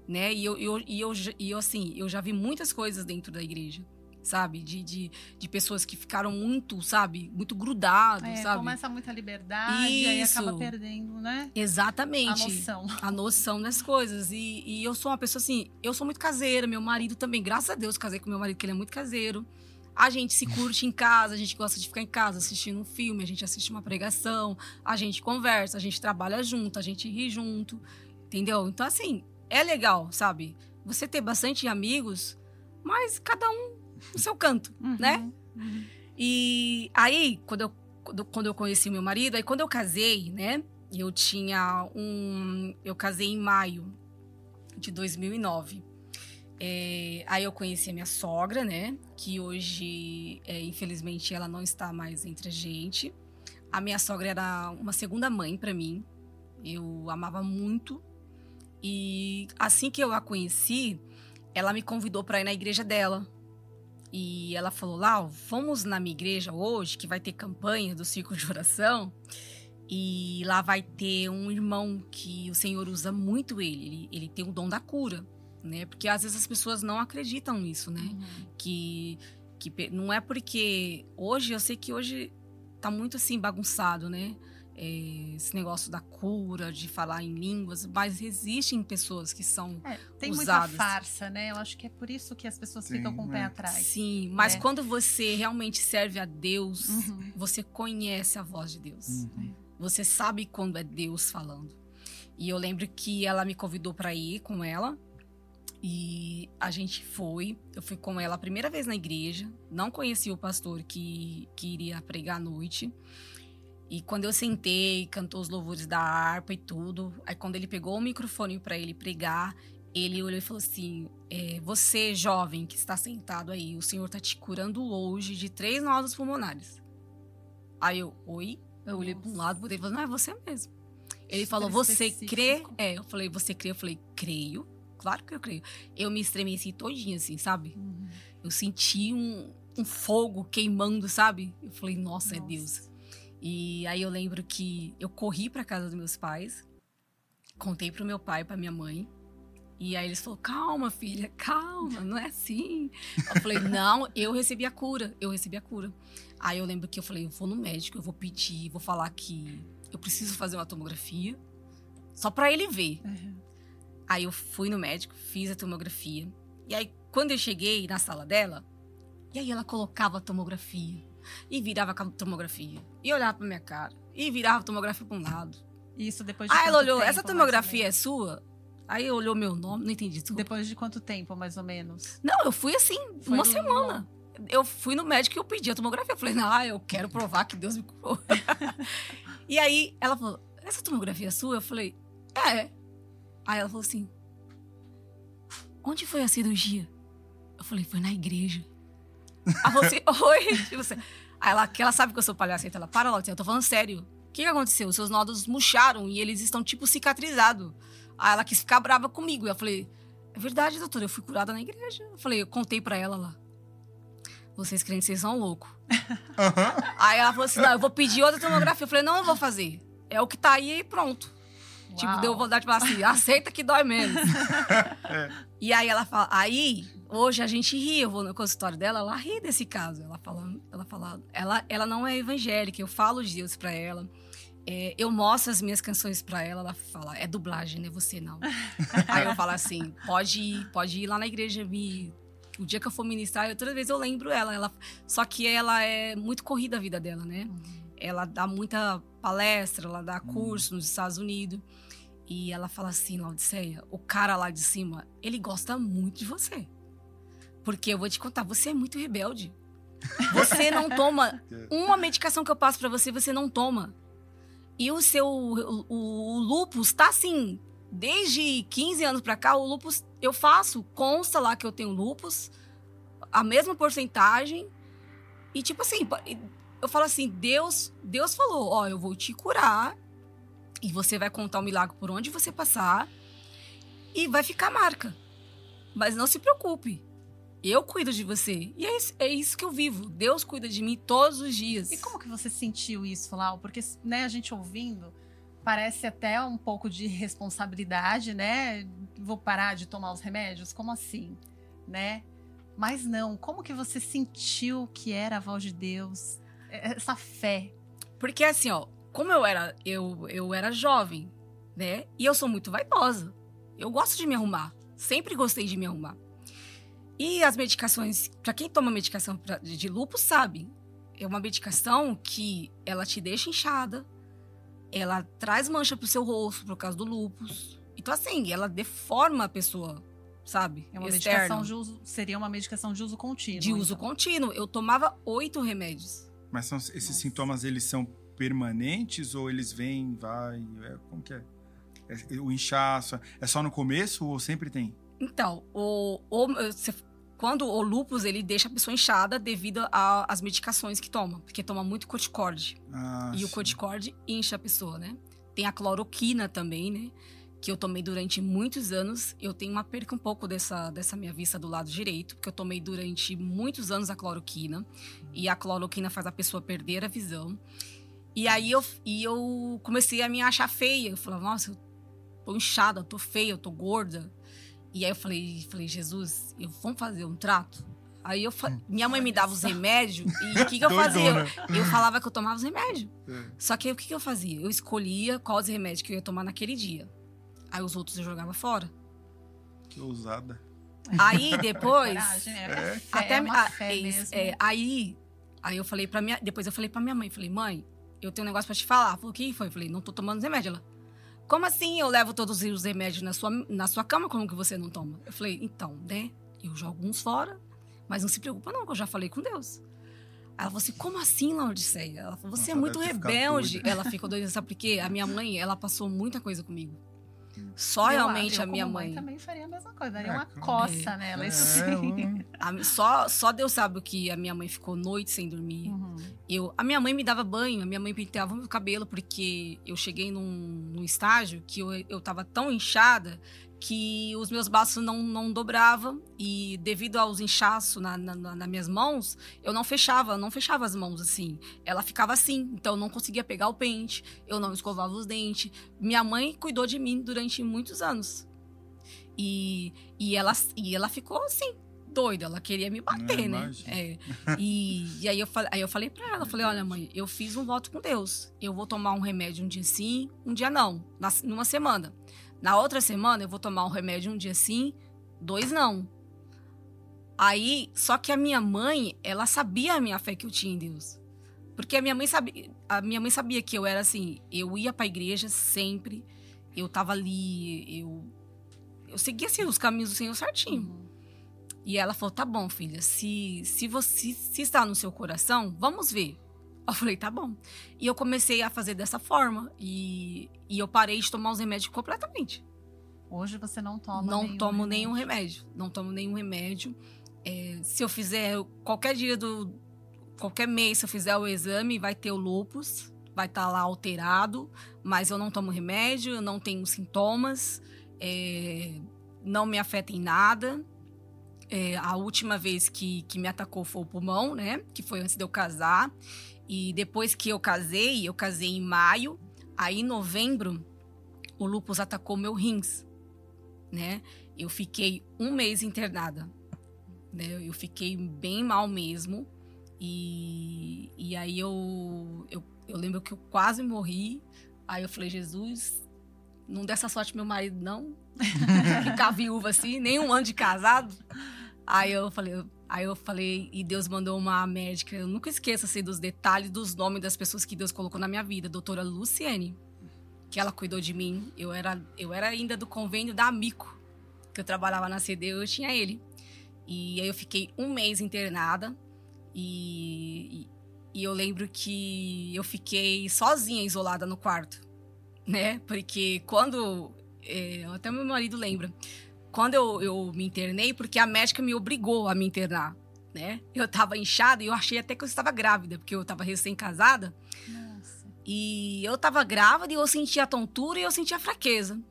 né? E eu, eu, e eu, e eu, assim, eu já vi muitas coisas dentro da igreja, sabe? De, de, de pessoas que ficaram muito, sabe? Muito grudados, é, sabe? Começa muita liberdade Isso. e aí acaba perdendo, né? Exatamente. A noção. A noção das coisas. E, e eu sou uma pessoa assim, eu sou muito caseira, meu marido também, graças a Deus, casei com meu marido, que ele é muito caseiro. A gente se curte em casa, a gente gosta de ficar em casa assistindo um filme, a gente assiste uma pregação, a gente conversa, a gente trabalha junto, a gente ri junto, entendeu? Então, assim, é legal, sabe? Você ter bastante amigos, mas cada um no seu canto, uhum, né? Uhum. E aí, quando eu, quando eu conheci meu marido, aí quando eu casei, né? Eu tinha um. Eu casei em maio de 2009. É, aí eu conheci a minha sogra, né? Que hoje, é, infelizmente, ela não está mais entre a gente. A minha sogra era uma segunda mãe para mim. Eu amava muito. E assim que eu a conheci, ela me convidou para ir na igreja dela. E ela falou: Lau, vamos na minha igreja hoje, que vai ter campanha do círculo de oração. E lá vai ter um irmão que o Senhor usa muito ele. Ele, ele tem o dom da cura né? Porque às vezes as pessoas não acreditam nisso, né? Uhum. Que, que não é porque hoje eu sei que hoje tá muito assim bagunçado, né? É, esse negócio da cura, de falar em línguas, mas existem pessoas que são é, tem usadas. muita farsa, né? Eu acho que é por isso que as pessoas Sim, ficam com o pé é. atrás. Sim, mas é. quando você realmente serve a Deus, uhum. você conhece a voz de Deus. Uhum. Você sabe quando é Deus falando. E eu lembro que ela me convidou para ir com ela e a gente foi, eu fui com ela a primeira vez na igreja, não conhecia o pastor que, que iria pregar à noite. E quando eu sentei, cantou os louvores da harpa e tudo, aí quando ele pegou o microfone para ele pregar, ele olhou e falou assim: é, Você, jovem que está sentado aí, o Senhor está te curando hoje de três nódulos pulmonares. Aí eu, oi? Eu olhei para um lado, botei e falei: Não, é você mesmo. Ele falou: Você crê? É, eu falei: Você crê? Eu falei: Creio claro que eu creio. Eu me estremeci todinha, assim, sabe? Uhum. Eu senti um, um, fogo queimando, sabe? Eu falei, nossa, nossa, é Deus. E aí eu lembro que eu corri para casa dos meus pais, contei pro meu pai, para minha mãe. E aí eles falaram, calma, filha, calma, não é assim. Eu falei, não, eu recebi a cura, eu recebi a cura. Aí eu lembro que eu falei, eu vou no médico, eu vou pedir, vou falar que eu preciso fazer uma tomografia, só pra ele ver. Uhum. Aí eu fui no médico, fiz a tomografia. E aí, quando eu cheguei na sala dela, e aí ela colocava a tomografia, e virava a tomografia, e olhava pra minha cara, e virava a tomografia pra um lado. Isso depois de Aí ela olhou, tempo, essa tomografia é sua? Aí olhou meu nome, não entendi tudo. Depois de quanto tempo, mais ou menos? Não, eu fui assim, Foi uma no- semana. Eu fui no médico e eu pedi a tomografia. Eu falei, não, eu quero provar que Deus me curou. [LAUGHS] e aí ela falou, essa tomografia é sua? Eu falei, é. Aí ela falou assim, onde foi a cirurgia? Eu falei, foi na igreja. Ela falou assim, [LAUGHS] oi. Tipo assim, Aí ela, que ela sabe que eu sou palhaceta, ela, para, Lotte, eu tô falando sério. O que, que aconteceu? Os seus nódulos murcharam e eles estão, tipo, cicatrizados. Aí ela quis ficar brava comigo. E eu falei, é verdade, doutora, eu fui curada na igreja. Eu falei, eu contei pra ela lá. Vocês crentes, vocês são loucos. Aham. Aí ela falou assim, não, eu vou pedir outra tomografia. Eu falei, não, eu vou fazer. É o que tá aí e pronto. Tipo, Uau. deu vontade de falar assim, aceita que dói menos. [LAUGHS] E aí ela fala, aí, hoje a gente ri, eu vou no consultório dela, ela ri desse caso. Ela fala, ela fala, ela, ela não é evangélica, eu falo de Deus pra ela. É, eu mostro as minhas canções pra ela, ela fala, é dublagem, não é você não. [LAUGHS] aí eu falo assim, pode ir, pode ir lá na igreja me. O dia que eu for ministrar, eu, toda vez eu lembro ela, ela. Só que ela é muito corrida a vida dela, né? ela dá muita palestra, ela dá curso nos Estados Unidos. E ela fala assim, Laodiceia, o cara lá de cima, ele gosta muito de você. Porque eu vou te contar, você é muito rebelde. Você não toma [LAUGHS] uma medicação que eu passo pra você, você não toma. E o seu o, o, o lupus tá assim, desde 15 anos pra cá, o lupus eu faço, consta lá que eu tenho lupus, a mesma porcentagem. E tipo assim, eu falo assim, Deus, Deus falou, ó, eu vou te curar e você vai contar o milagre por onde você passar e vai ficar marca. Mas não se preocupe. Eu cuido de você. E é isso, é isso que eu vivo. Deus cuida de mim todos os dias. E como que você sentiu isso, Lau? Porque, né, a gente ouvindo, parece até um pouco de responsabilidade, né? Vou parar de tomar os remédios? Como assim? Né? Mas não, como que você sentiu que era a voz de Deus? Essa fé. Porque assim, ó, como eu era, eu, eu era jovem, né? E eu sou muito vaidosa. Eu gosto de me arrumar. Sempre gostei de me arrumar. E as medicações, para quem toma medicação pra, de, de lúpus sabe, é uma medicação que ela te deixa inchada, ela traz mancha pro seu rosto por causa do lúpus. Então assim, ela deforma a pessoa, sabe? É uma Externo. medicação de uso, seria uma medicação de uso contínuo. de uso então. contínuo. Eu tomava oito remédios. Mas são- esses Nossa. sintomas, eles são permanentes ou eles vêm, vai? É, como que é? É, O inchaço, é só no começo ou sempre tem? Então, o, o- quando o lúpus ele deixa a pessoa inchada devido às medicações que toma, porque toma muito corticorde. Ah, e o sim. corticorde incha a pessoa, né? Tem a cloroquina também, né? Que eu tomei durante muitos anos. Eu tenho uma perca um pouco dessa, dessa minha vista do lado direito, porque eu tomei durante muitos anos a cloroquina. E a cloroquina faz a pessoa perder a visão. E aí eu, e eu comecei a me achar feia. Eu falava, nossa, eu tô inchada, eu tô feia, eu tô gorda. E aí eu falei, falei Jesus, eu, vamos fazer um trato? Aí eu fa- minha mãe me dava os remédios e o que, que eu fazia? Doidona. Eu falava que eu tomava os remédios. É. Só que aí o que, que eu fazia? Eu escolhia quais remédios que eu ia tomar naquele dia. Aí os outros eu jogava fora. Que ousada. Aí [LAUGHS] depois. Coragem, é, É. fé, até é uma a- fé é isso, mesmo. é, aí, aí eu falei pra minha. Depois eu falei pra minha mãe, falei, mãe, eu tenho um negócio pra te falar. Falou, o que foi? Eu falei, não tô tomando os remédios. Ela. Como assim eu levo todos os remédios na sua, na sua cama, como que você não toma? Eu falei, então, né? Eu jogo uns fora, mas não se preocupa, não, que eu já falei com Deus. Ela falou assim, como assim, Laodiceia? Ela falou, você Nossa, é muito rebelde. Ela ficou doida, sabe por quê? A minha mãe, ela passou muita coisa comigo. Só Eu- realmente eu, a minha como mãe. também faria a mesma coisa, daria É, uma coça nela, isso É, sim. um- A- só, só Deus sabe o que a minha mãe ficou noite sem dormir. Uhum. Eu, a minha mãe me dava banho, a minha mãe penteava meu cabelo, porque eu cheguei num, num estágio que eu, eu tava tão inchada que os meus braços não, não dobravam e devido aos inchaços na, na, na- nas minhas mãos, eu não fechava, não fechava as mãos assim. Ela ficava assim, então eu não conseguia pegar o pente, eu não escovava os dentes. Minha mãe cuidou de mim durante muitos anos. E, e, ela, e ela ficou assim, doida, ela queria me bater, É, né? É. E, e aí, eu, aí eu falei pra ela, eu falei, olha, mãe, eu fiz um voto com Deus. Eu vou tomar um remédio um dia sim, um dia não, numa semana. Na outra semana, eu vou tomar um remédio um dia sim, dois não. Aí, só que a minha mãe, ela sabia a minha fé que eu tinha em Deus. Porque a minha mãe sabia, a minha mãe sabia que eu era assim, eu ia pra igreja sempre, eu tava ali, eu eu seguia assim, os caminhos do Senhor certinho. Uhum. E ela falou: tá bom, filha, se, se você se está no seu coração, vamos ver. Eu falei, tá bom. E eu comecei a fazer dessa forma. E, e eu parei de tomar os remédios completamente. Hoje você não toma não nenhum tomo nenhum remédio. Não tomo nenhum remédio. É, se eu fizer qualquer dia do. Qualquer mês, se eu fizer o exame, vai ter o lupus, vai estar lá alterado, mas eu não tomo remédio, eu não tenho sintomas, é, não me afeta em nada. É, a última vez que, que me atacou foi o pulmão, né? Que foi antes de eu casar. E depois que eu casei, eu casei em maio. Aí, em novembro, o lupus atacou meu rins, né? Eu fiquei um mês internada, né? Eu fiquei bem mal mesmo. E, e aí eu, eu, eu lembro que eu quase morri. Aí eu falei, Jesus, não dessa sorte meu marido, não. [LAUGHS] Ficar viúva assim, nem um ano de casado. Aí eu falei, aí eu falei, e Deus mandou uma médica. Eu nunca esqueço assim, dos detalhes dos nomes das pessoas que Deus colocou na minha vida. Doutora Luciene, que ela cuidou de mim. Eu era, eu era ainda do convênio da Amico, que eu trabalhava na CD, eu tinha ele. E aí eu fiquei um mês internada. E, e, e eu lembro que eu fiquei sozinha, isolada no quarto, né? Porque quando. é, até meu marido lembra. Quando eu, eu me internei, porque a médica me obrigou a me internar, né? Eu tava inchada e eu achei até que eu estava grávida, porque eu tava recém-casada. Nossa. E eu tava grávida e eu sentia tontura e eu sentia fraqueza.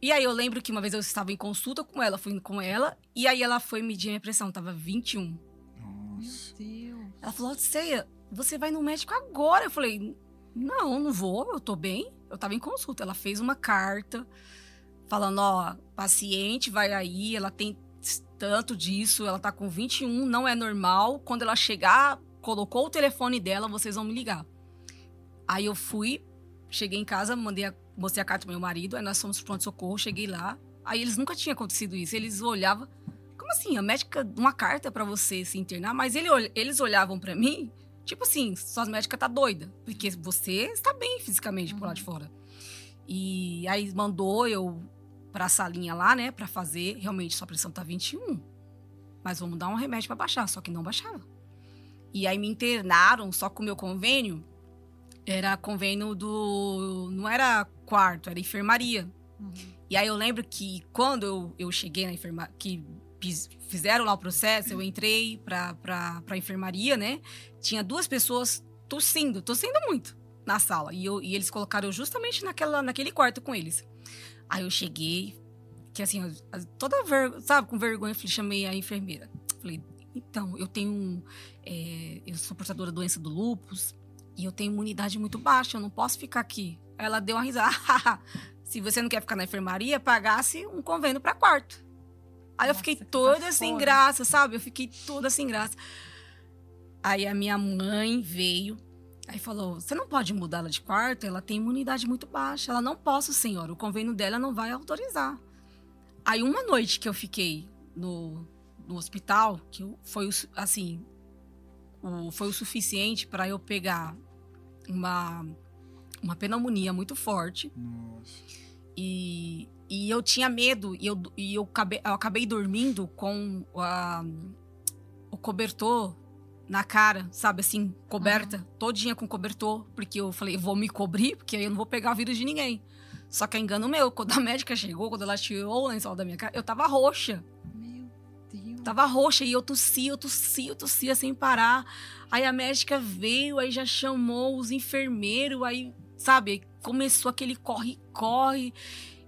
E aí eu lembro que uma vez eu estava em consulta com ela, fui com ela, e aí ela foi medir minha pressão, tava 21. Nossa. Meu Deus. Ela falou, Ceia, você vai no médico agora. Eu falei, não, não vou, eu tô bem. Eu tava em consulta. Ela fez uma carta falando, ó, paciente vai aí, ela tem tanto disso, ela tá com 21, não é normal. Quando ela chegar, colocou o telefone dela, vocês vão me ligar. Aí eu fui, cheguei em casa, mandei a, mostrei a carta pro meu marido, aí nós fomos pro pronto-socorro, cheguei lá. Aí eles nunca tinha acontecido isso. Eles olhavam, como assim? A médica, uma carta pra você se internar, mas ele, eles olhavam pra mim, tipo assim, sua médica tá doida, porque você está bem fisicamente por lá de fora. E aí mandou eu pra salinha lá, né, pra fazer, realmente sua pressão tá 21. Mas vamos dar um remédio pra baixar, só que não baixava. E aí me internaram só com o meu convênio, era convênio do não era quarto, era enfermaria. Uhum. E aí eu lembro que quando eu, eu cheguei na enfermaria, que fizeram lá o processo, eu entrei pra, pra, pra enfermaria, né? Tinha duas pessoas tossindo, tossindo muito na sala. E, eu, e eles colocaram justamente naquela, naquele quarto com eles. Aí eu cheguei, que assim, eu- toda vergonha, sabe, com vergonha, eu chamei a enfermeira. Falei, então, eu tenho. é, eu sou portadora da doença do lúpus e eu tenho imunidade muito baixa, eu não posso ficar aqui. Aí ela deu uma risada. Se você não quer ficar na enfermaria, pagasse um convênio para quarto. Aí eu Nossa, fiquei que toda sem desaforo. graça, sabe? Eu fiquei toda sem graça. Aí a minha mãe veio, aí falou: Você não pode mudar ela de quarto, ela tem imunidade muito baixa. Ela não posso, senhora, o convênio dela não vai autorizar. Aí uma noite que eu fiquei no, no hospital, que foi assim, o- foi o suficiente para eu pegar uma, uma pneumonia muito forte. Nossa. E, e eu tinha medo, e eu, e eu, acabei, eu acabei dormindo com a- o cobertor na cara, sabe, assim, coberta, todinha com cobertor, porque eu falei, vou me cobrir, porque aí eu não vou pegar vírus de ninguém. Só que é engano meu, quando a médica chegou, quando ela tirou o lençol da minha cara, eu tava roxa. Meu Deus. Tava roxa e eu tossia, eu tossia, eu tossia sem parar. Aí a médica veio, aí já chamou os enfermeiros, aí, sabe, começou aquele corre-corre.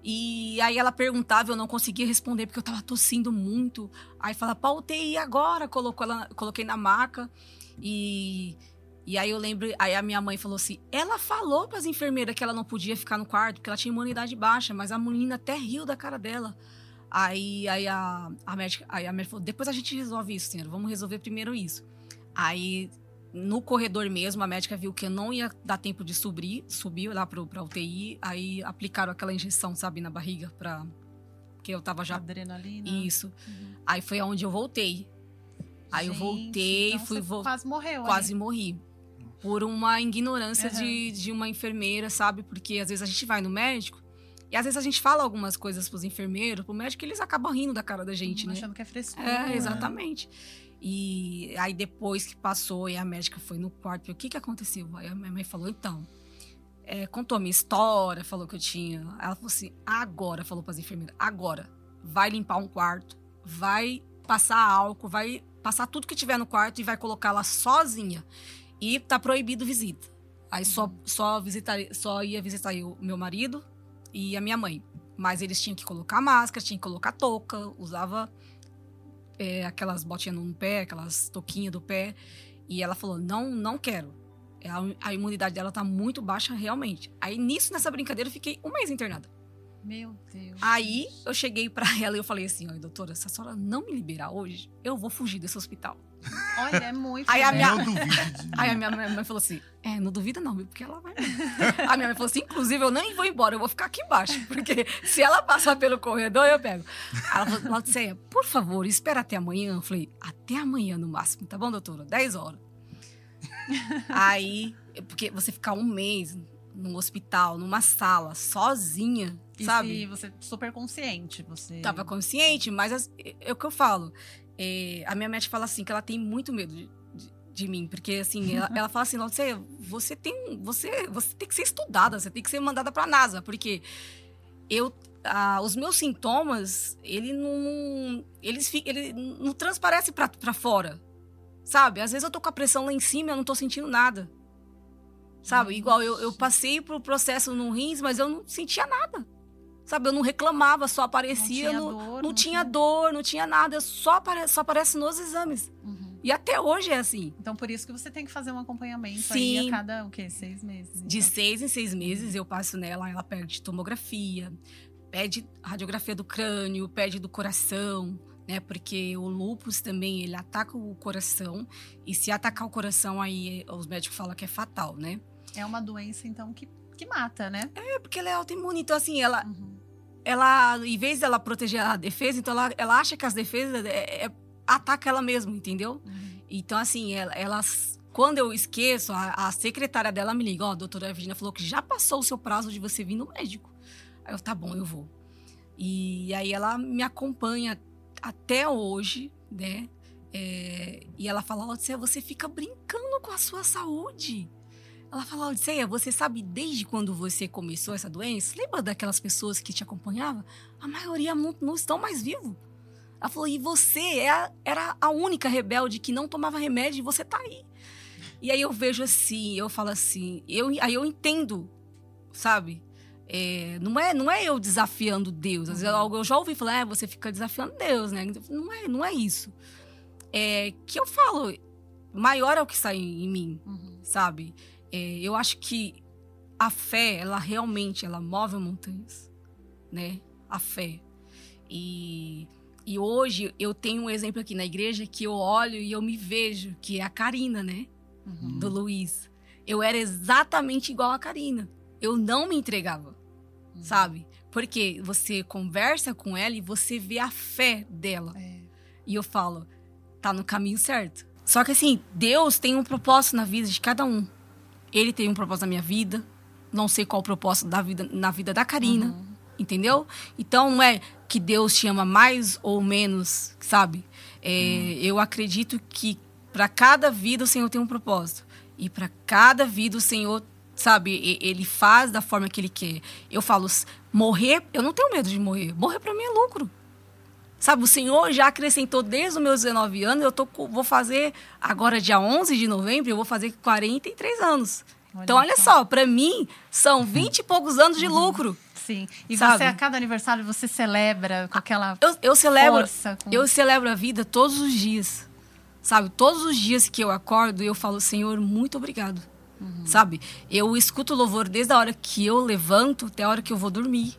E aí ela perguntava, eu não conseguia responder porque eu tava tossindo muito. Aí fala, pra UTI agora, colocou ela, coloquei na maca. E, e aí eu lembro, aí a minha mãe falou assim: ela falou para as enfermeiras que ela não podia ficar no quarto, porque ela tinha imunidade baixa, mas a menina até riu da cara dela. Aí, aí, a, a médica, aí a médica falou: depois a gente resolve isso, senhora. Vamos resolver primeiro isso. Aí, no corredor mesmo, a médica viu que eu não ia dar tempo de subir, subiu lá pro, pra UTI. Aí aplicaram aquela injeção, sabe, na barriga pra. Que eu tava já. Adrenalina. Isso. Aí foi aonde eu voltei. Aí eu Gente, voltei, então fui vo- Quase morreu. quase ali. morri. Por uma ignorância Aham. de, de uma enfermeira, sabe? Porque às vezes a gente vai no médico e às vezes a gente fala algumas coisas pros enfermeiros, pro médico, e eles acabam rindo da cara da gente, né? Achando que é frescura. É, exatamente. E aí depois que passou e a médica foi no quarto, o que que aconteceu? Aí a minha mãe falou, então, é, contou a minha história, falou que eu tinha. Ela falou assim, agora, falou para as enfermeiras, agora, vai limpar um quarto, vai passar álcool, vai passar tudo que tiver no quarto e vai colocar ela sozinha. E tá proibido visita. Aí só, só, visitaria, só ia visitar eu, meu marido e a minha mãe. Mas eles tinham que colocar máscara, tinham que colocar touca, usava é, aquelas botinhas no pé, aquelas touquinhas do pé. E ela falou: não, não quero. É, A, a imunidade dela tá muito baixa realmente. Aí nisso, nessa brincadeira, eu fiquei um mês internada. Meu Deus. Aí eu cheguei pra [LAUGHS] ela e eu falei assim: olha, doutora, se a senhora não me liberar hoje, eu vou fugir desse hospital. Olha, é muito. Aí a minha- [LAUGHS] Aí a minha mãe falou assim: É, não duvida não, viu? Porque ela vai. [LAUGHS] A minha mãe falou assim: Inclusive, eu nem vou embora, eu vou ficar aqui embaixo. Porque se ela passar pelo corredor, eu pego. Ela falou: Laudicea, por favor, espera até amanhã. Eu falei: Até amanhã no máximo, tá bom, doutora? 10 horas. Aí, porque você ficar um mês num hospital, numa sala, sozinha, E sabe? se você super consciente, você. Tava consciente, mas as- é o que eu falo. É, a minha médica fala assim, que ela tem muito medo de, de- de mim. Porque, assim, ela, [LAUGHS] ela fala assim, você, você tem. Você, você tem que ser estudada, você tem que ser mandada pra NASA. Porque eu. ah, os meus sintomas, ele não. Eles ele não transparece pra, pra fora. Sabe? Às vezes eu tô com a pressão lá em cima e eu não tô sentindo nada. Sabe? Igual eu, eu passei pro processo no rins, mas eu não sentia nada. Sabe? Eu não reclamava, só não aparecia tinha no, dor. não tinha dor, não tinha nada, só, apare, só aparece nos exames. Uhum. E até hoje é assim. Então, por isso que você tem que fazer um acompanhamento Sim. aí a cada, o quê? Seis meses. De então. seis em seis meses eu passo nela, ela pede tomografia, pede radiografia do crânio, pede do coração, né? Porque o lúpus também, ele ataca o coração. E se atacar o coração, aí os médicos falam que é fatal, né? É uma doença, então, que, que mata, né? É porque ela é autoimune. Então, assim, ela, Uhum. ela, em vez dela proteger a defesa, então ela, ela acha que as defesas é, é- ataca ela mesma, entendeu? Uhum. Então, assim, ela, elas. Quando eu esqueço, a, a secretária dela me liga: Ó, a doutora Virginia falou que já passou o seu prazo de você vir no médico. Aí eu, tá bom, eu vou. E aí ela me acompanha até hoje, né? É, e ela fala: Odisseia, você fica brincando com a sua saúde. Ela fala: Odisseia, você sabe desde quando você começou essa doença? Lembra daquelas pessoas que te acompanhavam? A maioria não, estão mais vivos. Ela falou: e você é era a única rebelde que não tomava remédio e você tá aí. E aí eu vejo assim, eu falo assim, eu, aí eu entendo, sabe? É, não, é, não é eu desafiando Deus. Às vezes Uhum. eu já ouvi falar, é, você fica desafiando Deus, né? Não é, não é isso. É que eu falo, maior é o que sai em mim, Uhum. sabe? É, eu acho que a fé, ela realmente, ela move montanhas, né? A fé. E, e hoje eu tenho um exemplo aqui na igreja que eu olho e eu me vejo, que é a Karina, né? Uhum. Do Luiz. Eu era exatamente igual a Karina. Eu não me entregava, Uhum. sabe? Porque você conversa com ela e você vê a fé dela. É. E eu falo, tá no caminho certo. Só que assim, Deus tem um propósito na vida de cada um. Ele tem um propósito na minha vida. Não sei qual o propósito da vida, na vida da Karina. Uhum. Entendeu? Então não é que Deus te ama mais ou menos, sabe? É, Eu acredito que para cada vida o Senhor tem um propósito. E para cada vida o Senhor, sabe, ele faz da forma que ele quer. Eu falo, morrer, eu não tenho medo de morrer. Morrer para mim é lucro. Sabe, o Senhor já acrescentou desde os meus 19 anos, eu tô, vou fazer agora dia 11 de novembro, eu vou fazer 43 anos. então olha só, para mim são 20 e poucos anos de lucro. Sim. E Sabe? você, a cada aniversário, você celebra com aquela Eu, eu celebro, força. Com... eu celebro a vida todos os dias. Sabe? Todos os dias que eu acordo, eu falo, Senhor, muito obrigado. Sabe? Eu escuto louvor desde a hora que eu levanto até a hora que eu vou dormir.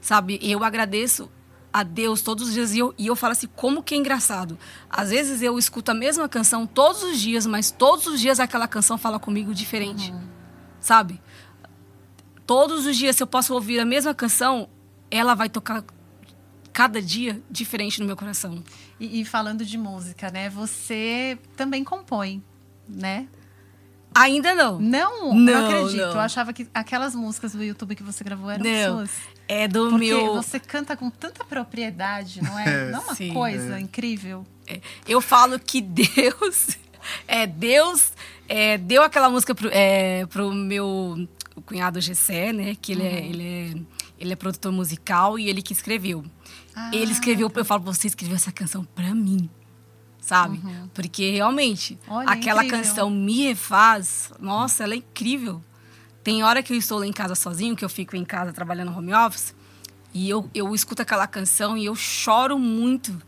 Sabe? Eu agradeço a Deus todos os dias e eu, e eu falo assim, como que é engraçado. Às vezes eu escuto a mesma canção todos os dias, mas todos os dias aquela canção fala comigo diferente. Uhum. Sabe? Todos os dias, se eu posso ouvir a mesma canção, ela vai tocar cada dia diferente no meu coração. E, e falando de música, né? Você também compõe, né? Ainda não. Não, Não, não acredito. não. Eu achava que aquelas músicas do YouTube que você gravou eram Não. suas. É do Porque meu. você canta com tanta propriedade, não é? [LAUGHS] É, não é uma sim. coisa incrível. Eu falo que Deus. [LAUGHS] É, Deus é, deu aquela música pro, é, pro meu cunhado Gessé, né? Que ele, é, ele, é, ele é produtor musical e ele que escreveu. ele Ah, escreveu, eu falo, você escreveu essa canção pra mim. Sabe? Porque realmente, Olha, aquela incrível. canção me refaz. Nossa, ela é incrível. Tem hora que eu estou lá em casa sozinho, que eu fico em casa trabalhando home office, e eu, eu escuto aquela canção e eu choro muito,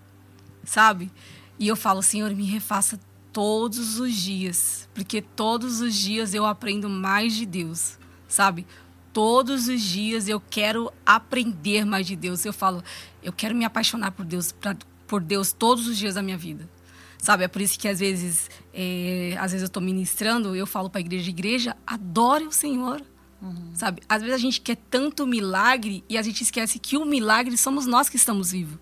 sabe? E eu falo, Senhor, me refaça todos os dias, porque todos os dias eu aprendo mais de Deus, sabe? Todos os dias eu quero aprender mais de Deus. Eu falo, eu quero me apaixonar por Deus, pra, por Deus todos os dias da minha vida. Sabe, é por isso que às vezes, é, às vezes eu estou ministrando, eu falo para a igreja, igreja, adore o Senhor. Sabe? Às vezes a gente quer tanto milagre e a gente esquece que o milagre somos nós que estamos vivos.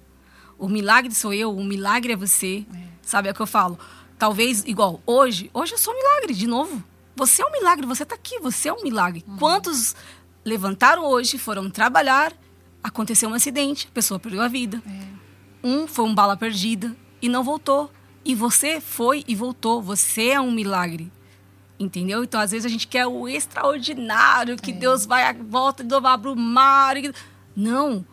O milagre sou eu, o milagre é você. Sabe? É o que eu falo. Talvez, igual, hoje, hoje eu sou um milagre, de novo. Você é um milagre, você está aqui, você é um milagre. Quantos levantaram hoje, foram trabalhar, aconteceu um acidente, a pessoa perdeu a vida. Um foi um bala perdida e não voltou. E você foi e voltou. Você é um milagre. Entendeu? Então, às vezes, a gente quer o extraordinário, que Deus vai à volta de abre o mar. e- Não.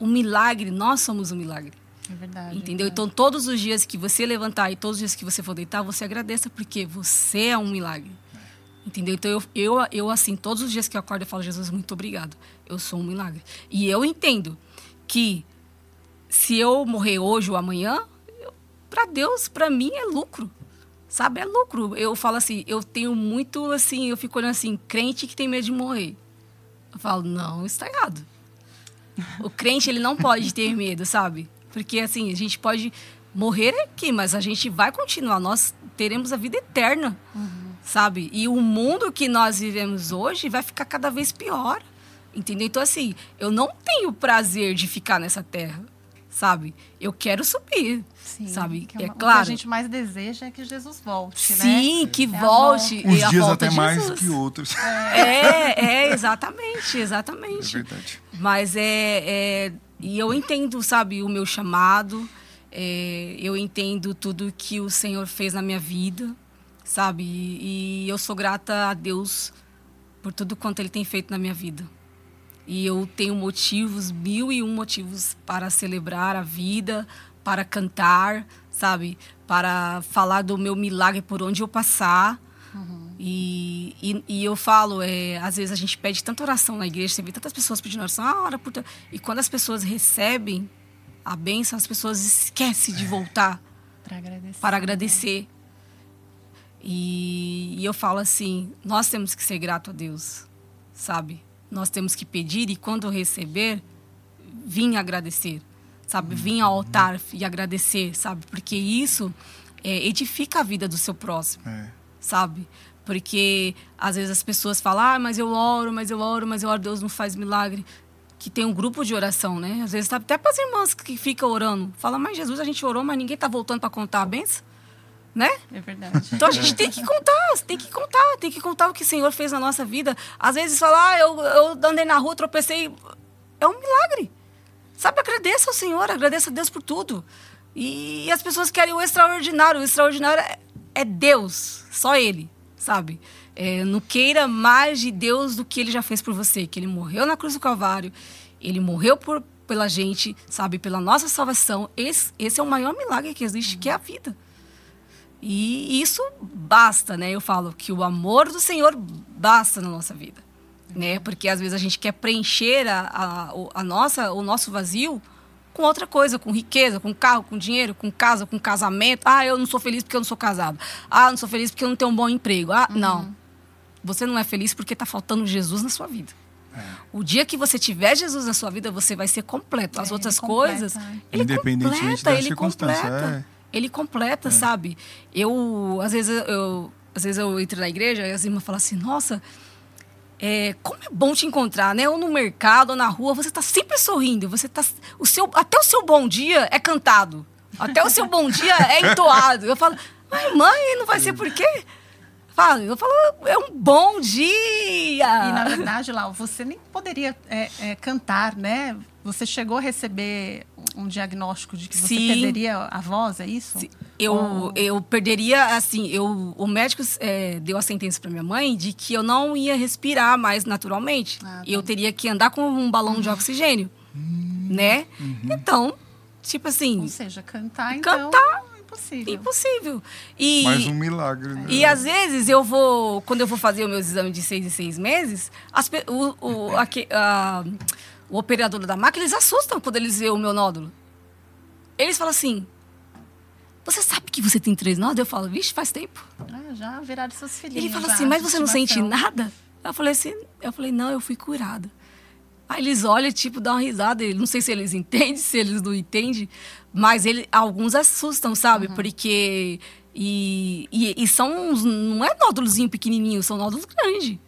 O milagre, nós somos o milagre. É verdade. Entendeu? Então, todos os dias que você levantar e todos os dias que você for deitar, você agradeça, porque você é um milagre. Entendeu? Então, eu, eu, eu, assim, todos os dias que eu acordo, eu falo, Jesus, muito obrigado. Eu sou um milagre. E eu entendo que se eu morrer hoje ou amanhã, para Deus, para mim, é lucro. Sabe? É lucro. Eu falo assim, eu tenho muito, assim, eu fico olhando assim, crente que tem medo de morrer. Eu falo, não, isso tá errado. O crente, ele não pode ter medo, sabe? Porque, assim, a gente pode morrer aqui, mas a gente vai continuar. Nós teremos a vida eterna, sabe? E o mundo que nós vivemos hoje vai ficar cada vez pior, entendeu? Então, assim, eu não tenho prazer de ficar nessa terra, sabe? Eu quero subir, Sim, sabe? que É uma- O que claro. a gente mais deseja é que Jesus volte, né? Sim, que É a volte. Uns e a dias volta até mais que outros. É, é, exatamente, É exatamente. verdade. Mas é, é- E eu entendo, sabe, o meu chamado. é, eu entendo tudo que o Senhor fez na minha vida, sabe? E, e eu sou grata a Deus por tudo quanto Ele tem feito na minha vida. E eu tenho motivos, mil e um motivos para celebrar a vida, para cantar, sabe? Para falar do meu milagre por onde eu passar. E, e, e eu falo, é, às vezes a gente pede tanta oração na igreja, você vê tantas pessoas pedindo oração, ah, ora por... ta-" E quando as pessoas recebem a bênção, as pessoas esquecem de voltar [LAUGHS] Para agradecer. para agradecer. E, e eu falo assim, nós temos que ser grato a Deus, sabe? Nós temos que pedir e quando receber, vim agradecer, sabe? Vim ao altar e agradecer, sabe? Porque isso é, edifica a vida do seu próximo É. sabe? Porque às vezes as pessoas falam, ah, mas eu oro, mas eu oro, mas eu oro, Deus não faz milagre. Que tem um grupo de oração, né? Às vezes tá até para as irmãs que ficam orando. Fala, mas Jesus, a gente orou, mas ninguém tá voltando para contar a benção, né? É verdade. Então a gente tem que contar, tem que contar, tem que contar o que o Senhor fez na nossa vida. Às vezes falar, ah, eu, eu andei na rua, tropecei. É um milagre. Sabe, agradeça ao Senhor, agradeça a Deus por tudo. E, as pessoas querem o extraordinário. O extraordinário é, é Deus, só Ele, sabe? É, não queira mais de Deus do que Ele já fez por você. Que Ele morreu na cruz do Calvário, Ele morreu por, pela gente, sabe? Pela nossa salvação. Esse, esse é o maior milagre que existe, que é a vida. E isso basta, né? Eu falo que o amor do Senhor basta na nossa vida, né? Porque às vezes a gente quer preencher a, a, o- a nossa, o nosso vazio com outra coisa, com riqueza, com carro, com dinheiro, com casa, com casamento. Ah, eu não sou feliz porque eu não sou casado. Ah, eu não sou feliz porque eu não tenho um bom emprego. Ah, não. Você não é feliz porque está faltando Jesus na sua vida. O dia que você tiver Jesus na sua vida, você vai ser completo. As É, outras completa, coisas, ele Independentemente completa, da ele completa. Ele completa, sabe? Eu, às vezes, eu, às vezes eu entro na igreja e as irmãs falam assim, nossa, é, como é bom te encontrar, né? Ou no mercado, ou na rua, você tá sempre sorrindo. Você tá. O seu, até o seu bom dia é cantado. Até o seu bom dia é entoado. Eu falo, mas mãe, não vai ser por quê? Falo, eu falo, é um bom dia. E na verdade, Lau, você nem poderia é, é, cantar, né? Você chegou a receber um diagnóstico de que você Sim. perderia a voz, é isso? Sim. Eu, eu perderia, assim, eu, o médico é, deu a sentença para minha mãe de que eu não ia respirar mais naturalmente. Ah, tá. Eu teria que andar com um balão de oxigênio, né? Então, tipo assim, Ou seja, cantar, então, Cantar. Impossível. impossível. E, Mais um milagre, né? e às vezes eu vou, quando eu vou fazer os meus exames de seis em seis meses, as o, o, aque- a- o operador da máquina, eles assustam quando eles veem o meu nódulo. Eles falam assim, você sabe que você tem três nódulos? Eu falo, vixe, faz tempo. Ah, já viraram seus filhinhos. Ele fala já, assim, mas você não sente nada? Eu falei assim, eu falei, não, eu fui curada. Aí eles olham, tipo, dão uma risada. Não sei se eles entendem, se eles não entendem, mas ele, alguns assustam, sabe? Porque. E, e, e são. uns- Não é nódulozinho pequenininho, são nódulos grandes.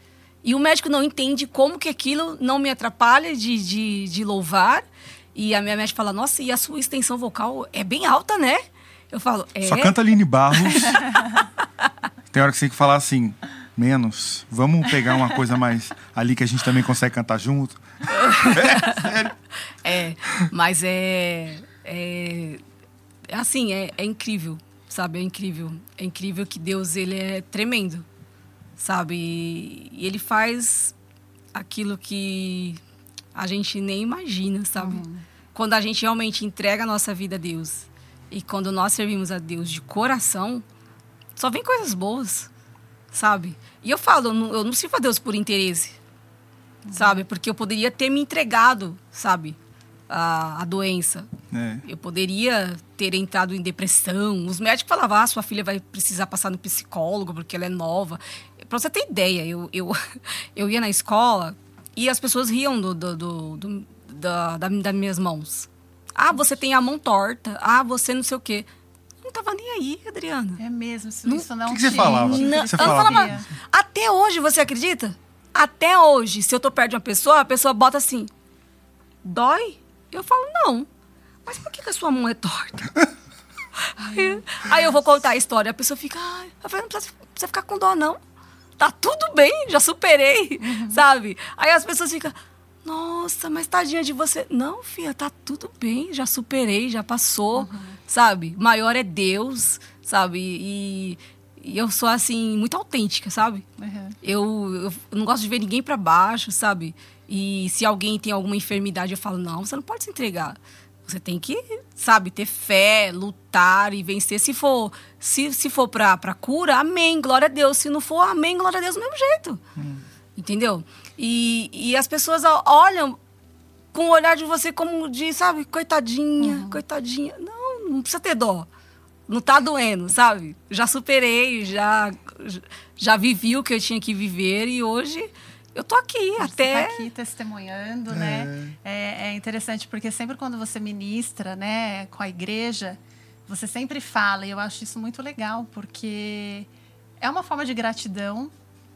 E o médico não entende como que aquilo não me atrapalha de, de, de louvar. E a minha médica fala, nossa, e a sua extensão vocal é bem alta, né? Eu falo, é. Só canta Aline Barros. [LAUGHS] Tem hora que você tem que falar assim, menos. Vamos pegar uma coisa mais ali que a gente também consegue cantar junto. É, [LAUGHS] sério. É, mas é, é é assim, é, é incrível, sabe? É incrível. É incrível que Deus, ele é tremendo, sabe? E, e ele faz aquilo que a gente nem imagina, sabe? Quando a gente realmente entrega a nossa vida a Deus e quando nós servimos a Deus de coração, só vem coisas boas, sabe? E eu falo, eu não, eu não sirvo a Deus por interesse, sabe? Porque eu poderia ter me entregado, sabe? A, a doença. É. Eu poderia ter entrado em depressão. Os médicos falavam, ah, sua filha vai precisar passar no psicólogo porque ela é nova. Pra você ter ideia, eu, eu, [LAUGHS] eu ia na escola e as pessoas riam do, do, do, do- da, da, das minhas mãos. Ah, você tem a mão torta. Ah, você não sei o quê. Eu não tava nem aí, Adriana. É mesmo, isso Não- isso não O que que você falava? Não, Você falava- falava. Até hoje, você acredita? Até hoje, se eu tô perto de uma pessoa, a pessoa bota assim: dói? Eu falo, não. Mas por que, que a sua mão é torta? [LAUGHS] aí, aí eu vou contar a história. A pessoa fica, ai, falei, não precisa, não precisa ficar com dó, não. Tá tudo bem, já superei, sabe? Aí as pessoas ficam, nossa, mas tadinha de você. Não, filha, tá tudo bem, já superei, já passou, sabe? Maior é Deus, sabe? E, e eu sou, assim, muito autêntica, sabe? Uhum. Eu, eu não gosto de ver ninguém para baixo, sabe? E se alguém tem alguma enfermidade, eu falo, não, você não pode se entregar. Você tem que, sabe, ter fé, lutar e vencer. Se for, se, se for pra, pra cura, amém, glória a Deus. Se não for, amém, glória a Deus do mesmo jeito. Entendeu? E, e as pessoas olham com o olhar de você como de, sabe, coitadinha, coitadinha. Não, não precisa ter dó. Não tá doendo, sabe? Já superei, já, já vivi o que eu tinha que viver e hoje eu tô aqui Você até. tá aqui testemunhando, né? É, é interessante porque sempre quando você ministra, né, com a igreja, você sempre fala, e eu acho isso muito legal, porque é uma forma de gratidão,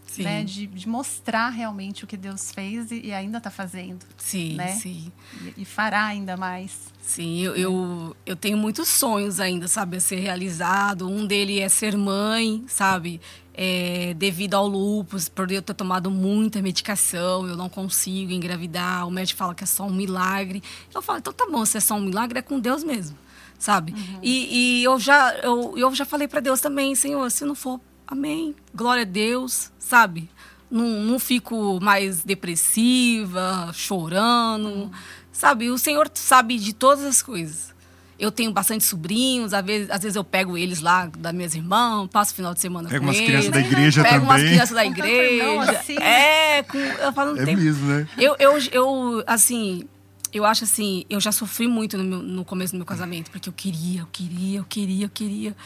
Sim, né, de, de mostrar realmente o que Deus fez e, e ainda está fazendo, sim, né? sim. e, e fará ainda mais. Sim, eu, eu, eu tenho muitos sonhos ainda, sabe, a ser realizado. Um dele é ser mãe, sabe? É, devido ao lúpus, por eu ter tomado muita medicação, eu não consigo engravidar. O médico fala que é só um milagre. Eu falo, então tá bom, se é só um milagre, é com Deus mesmo, sabe? E, e eu, já, eu, eu já falei para Deus também, Senhor, se não for, amém, glória a Deus, sabe? Não, não fico mais depressiva, chorando, sabe? O Senhor sabe de todas as coisas. Eu tenho bastante sobrinhos, às vezes, às vezes eu pego eles lá das minhas irmãs, passo o final de semana Pega com umas eles. crianças da igreja Pego umas também. crianças da Com teu irmão, igreja. assim? É, com, eu falo, não É tem mesmo, né? eu, eu, eu, assim, eu acho assim, eu já sofri muito no, meu- no começo do meu casamento, porque eu queria, eu queria, eu queria, eu queria.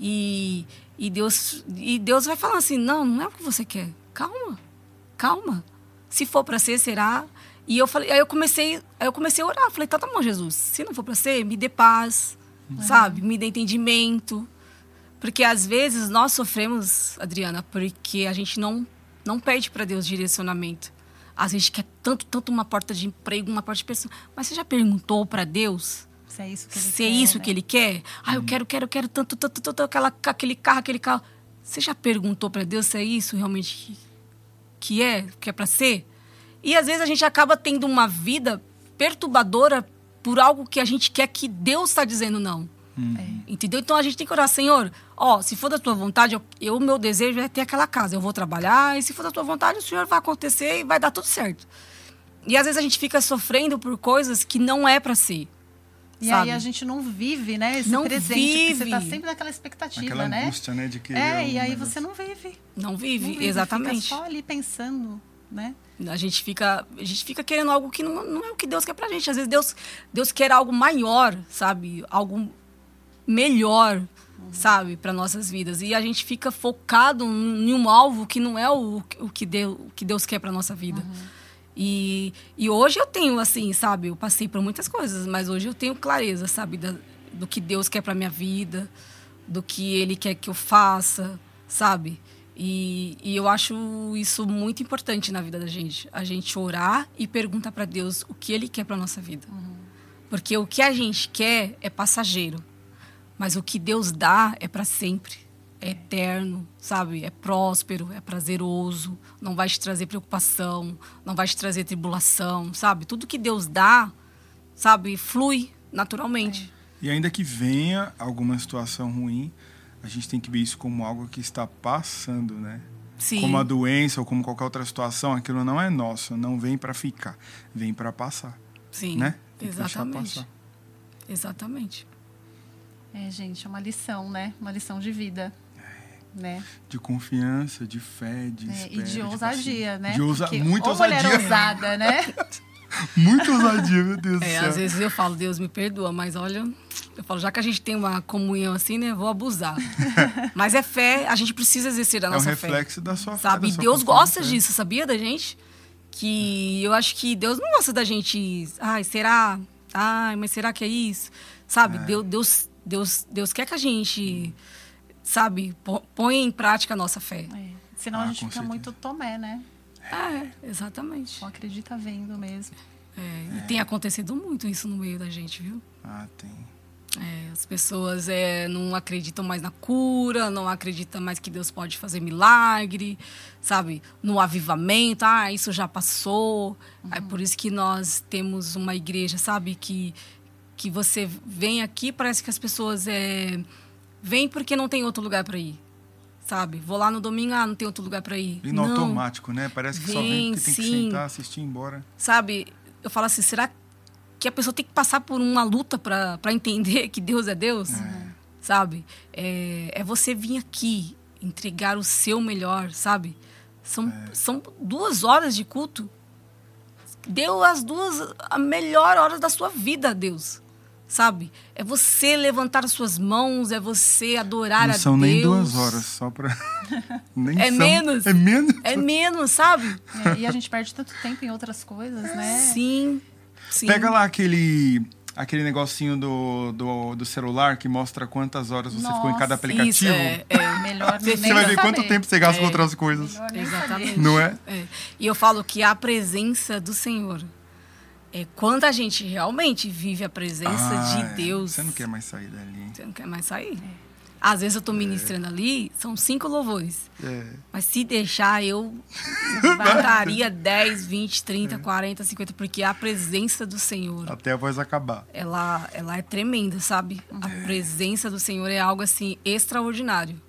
E, e, Deus, e Deus vai falando assim, não, não é o que você quer. Calma, calma. Se for para ser, será? E eu falei, aí eu comecei, aí eu comecei a orar. Falei, tá, tá bom, Jesus. Se não for para ser, me dê paz, uhum. sabe? Me dê entendimento. Porque às vezes nós sofremos, Adriana, porque a gente não não pede para Deus direcionamento. Às vezes quer tanto, tanto uma porta de emprego, uma porta de pessoa. Mas você já perguntou para Deus se é isso que ele se quer? é isso né? que ele quer? Ah, eu quero, quero, quero tanto, tanto, tanto, aquela, aquele carro, aquele carro. Você já perguntou para Deus se é isso realmente que, que é, que é para ser? E às vezes a gente acaba tendo uma vida perturbadora por algo que a gente quer que Deus está dizendo não. Hum. É. Entendeu? Então a gente tem que orar, Senhor, ó, se for da tua vontade, eu, eu meu desejo é ter aquela casa. Eu vou trabalhar, e se for da tua vontade, o Senhor vai acontecer e vai dar tudo certo. E às vezes a gente fica sofrendo por coisas que não é para ser. E sabe? aí a gente não vive, né? Esse Não presente. Você tá vive. sempre naquela expectativa, Aquela né? angústia, né? De querer É, e aí negócio. você não vive. Não não vive, vive, exatamente. Fica só ali pensando, né? A gente fica, a gente fica querendo algo que não, não é o que Deus quer pra gente. Às vezes Deus, Deus quer algo maior, sabe? Algo melhor, sabe, para nossas vidas. E a gente fica focado em um alvo que não é o, o que Deus, o que Deus quer para nossa vida. E, e hoje eu tenho assim, sabe, eu passei por muitas coisas, mas hoje eu tenho clareza, sabe, da- do que Deus quer para minha vida, do que Ele quer que eu faça, sabe? E, e eu acho isso muito importante na vida da gente. A gente orar e perguntar para Deus o que Ele quer para nossa vida. Porque o que a gente quer é passageiro, mas o que Deus dá é para sempre. É eterno, sabe? É próspero, é prazeroso, não vai te trazer preocupação, não vai te trazer tribulação, sabe? Tudo que Deus dá, sabe, flui naturalmente. E ainda que venha alguma situação ruim, a gente tem que ver isso como algo que está passando, né? Sim. Como a doença ou como qualquer outra situação, aquilo não é nosso, não vem para ficar, vem para passar, Sim. né? Tem que deixar Exatamente. passar. Exatamente. É, gente, é uma lição, né? Uma lição de vida. Né? De confiança, de fé, de É, espera, e de ousadia, né? De ousa... Porque Muita ô, mulher ousadia. ousada, né? [LAUGHS] Muita ousadia, meu Deus do É, céu. às vezes eu falo, Deus me perdoa, mas olha, eu falo, já que a gente tem uma comunhão assim, né, vou abusar. [LAUGHS] mas é fé, a gente precisa exercer a é um nossa fé. reflexo da sua fé. Sabe? E sua Deus gosta é. disso, sabia da gente? Que eu acho que Deus não gosta da gente. Ai, será? Ai, mas será que é isso? Sabe? É. Deus, Deus, Deus, Deus quer que a gente, sabe, ponha em prática a nossa fé. É. Senão Ah, a gente fica certeza. muito tomé, né? É, exatamente. Só acredita vendo mesmo. É, E tem acontecido muito isso no meio da gente, viu? Ah, tem. É, as pessoas é, não acreditam mais na cura, não acreditam mais que Deus pode fazer milagre, sabe? No avivamento, ah, isso já passou. É por isso que nós temos uma igreja, sabe? Que, que você vem aqui, parece que as pessoas é, vêm porque não tem outro lugar para ir, sabe? Vou lá no domingo, ah, não tem outro lugar para ir. E no não, automático, né? Parece que só vem Vem, porque tem que sentar, assistir e ir embora. sabe? Eu falo assim, será que a pessoa tem que passar por uma luta para entender que Deus é Deus? Sabe? É, é você vir aqui, entregar o seu melhor, sabe? São, É. são duas horas de culto. Deu as duas, a melhor hora da sua vida a Deus. Sabe? É você levantar as suas mãos, é você adorar Não a são Deus. nem duas horas, só pra. [LAUGHS] nem É são. menos. É menos? É menos, sabe? É, e a gente perde tanto tempo em outras coisas, né? Sim. Sim. Pega lá aquele. Aquele negocinho do, do, do celular que mostra quantas horas você ficou em cada Nossa, aplicativo. Isso, é, é. Melhor Você vai ver saber. quanto tempo você gasta com É. outras coisas. Exatamente. Não é? É. E eu falo que a presença do Senhor é quando a gente realmente vive a presença Ah, de é. Deus. Você não quer mais sair dali. Você não quer mais sair. Às vezes eu tô ministrando ali, são cinco louvores. É. Mas se deixar, eu mataria 10, 20, 30, 40, 50, porque a presença do Senhor, Até a voz acabar. ela, ela é tremenda, sabe? A presença do Senhor é algo assim extraordinário.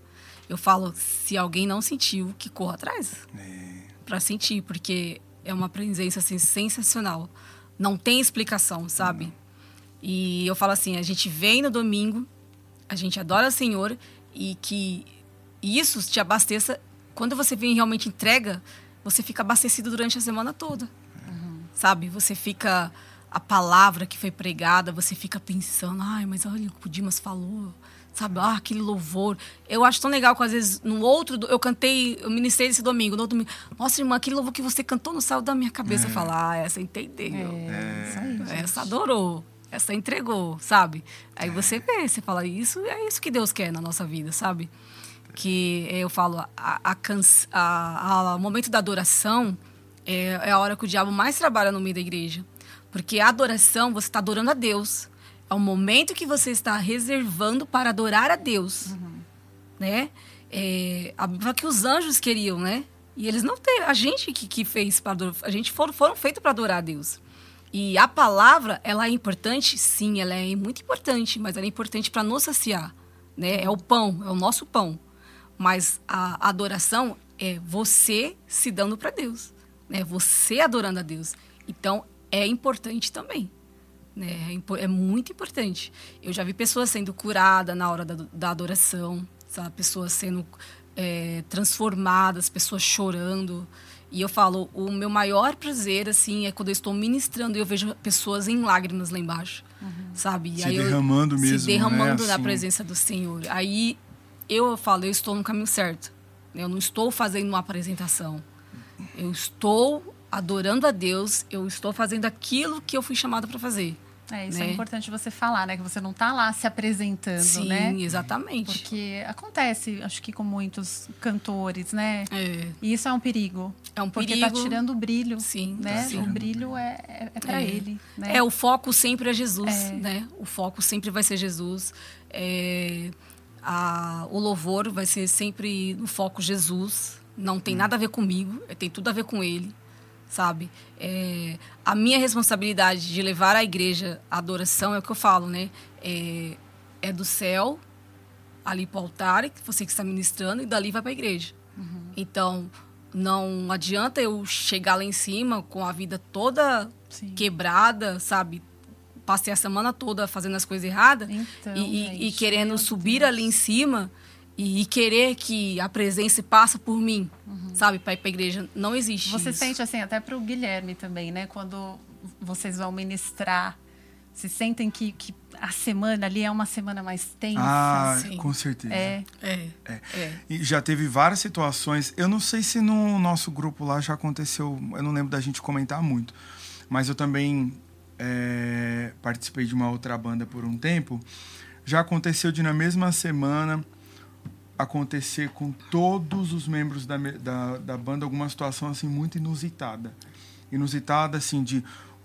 Eu falo, se alguém não sentiu, que corra atrás É. para sentir, porque é uma presença assim sensacional. Não tem explicação, sabe? E eu falo assim, a gente vem no domingo, a gente adora o Senhor e que isso te abasteça quando você vem realmente entrega, você fica abastecido durante a semana toda. Sabe? Você fica a palavra que foi pregada, você fica pensando, ai, mas olha o que o Dimas falou, sabe? Ah, aquele louvor. Eu acho tão legal que às vezes no outro, eu cantei, eu ministrei esse domingo, no outro domingo, nossa irmã, aquele louvor que você cantou no céu da minha cabeça. É. Eu falo, ah, essa entendeu. É, isso aí, gente. Essa adorou. Essa entregou, sabe? Aí você vê, você fala, isso é isso que Deus quer na nossa vida, sabe? Que eu falo, a, a, a- a- o momento da adoração é, é a hora que o diabo mais trabalha no meio da igreja. Porque a adoração, você está adorando a Deus. É o momento que você está reservando para adorar a Deus. Né? É, a que os anjos queriam, né? E eles não têm. A gente que, que fez para. A gente foram, foram feitos para adorar a Deus. E a palavra, ela é importante? Sim, ela é muito importante, mas ela é importante para nos saciar. Né? É o pão, é o nosso pão. Mas a adoração é você se dando para Deus. Né? Você adorando a Deus. Então, é importante também. Né? É, é muito importante. Eu já vi pessoas sendo curadas na hora da, da adoração, sabe? pessoas sendo é, transformadas, pessoas chorando. E eu falo, o meu maior prazer, assim, é quando eu estou ministrando e eu vejo pessoas em lágrimas lá embaixo, sabe? E Se aí eu- derramando mesmo, Se derramando né? na Assim. presença do Senhor. Aí eu falo, eu estou no caminho certo. Eu não estou fazendo uma apresentação. Eu estou adorando a Deus, eu estou fazendo aquilo que eu fui chamada para fazer. É, isso né? é importante você falar, né? Que você não tá lá se apresentando, Sim, né? exatamente. Porque acontece, acho que com muitos cantores, né? É, E isso é um perigo. é um Porque perigo. tá tirando o brilho, Sim, né? tá sim. O brilho é, é, é para É. ele, né? É, o foco sempre é Jesus, É. né? O foco sempre vai ser Jesus. É, a- o louvor vai ser sempre no foco Jesus. Não tem nada a ver comigo, tem tudo a ver com Ele, sabe? É, a minha responsabilidade de levar à igreja a adoração é o que eu falo, né? É, é do céu, ali para o altar, que você que está ministrando, e dali vai para a igreja. Então, não adianta eu chegar lá em cima com a vida toda Sim. quebrada, sabe? Passei a semana toda fazendo as coisas erradas Então, e, e- e querendo subir Deus. ali em cima e, e querer que a presença passa por mim, sabe? Para ir para igreja. Não existe Uhum. Você isso. sente assim, até para o Guilherme também, né? Quando vocês vão ministrar, se sentem que, que a semana ali é uma semana mais tensa? Ah, Sim. com certeza. é. É, é. E já teve várias situações. Eu não sei se no nosso grupo lá já aconteceu. Eu não lembro da gente comentar muito. Mas eu também é, participei de uma outra banda por um tempo. Já aconteceu de na mesma semana acontecer com todos os membros da, da, da banda alguma situação assim muito inusitada. Inusitada assim de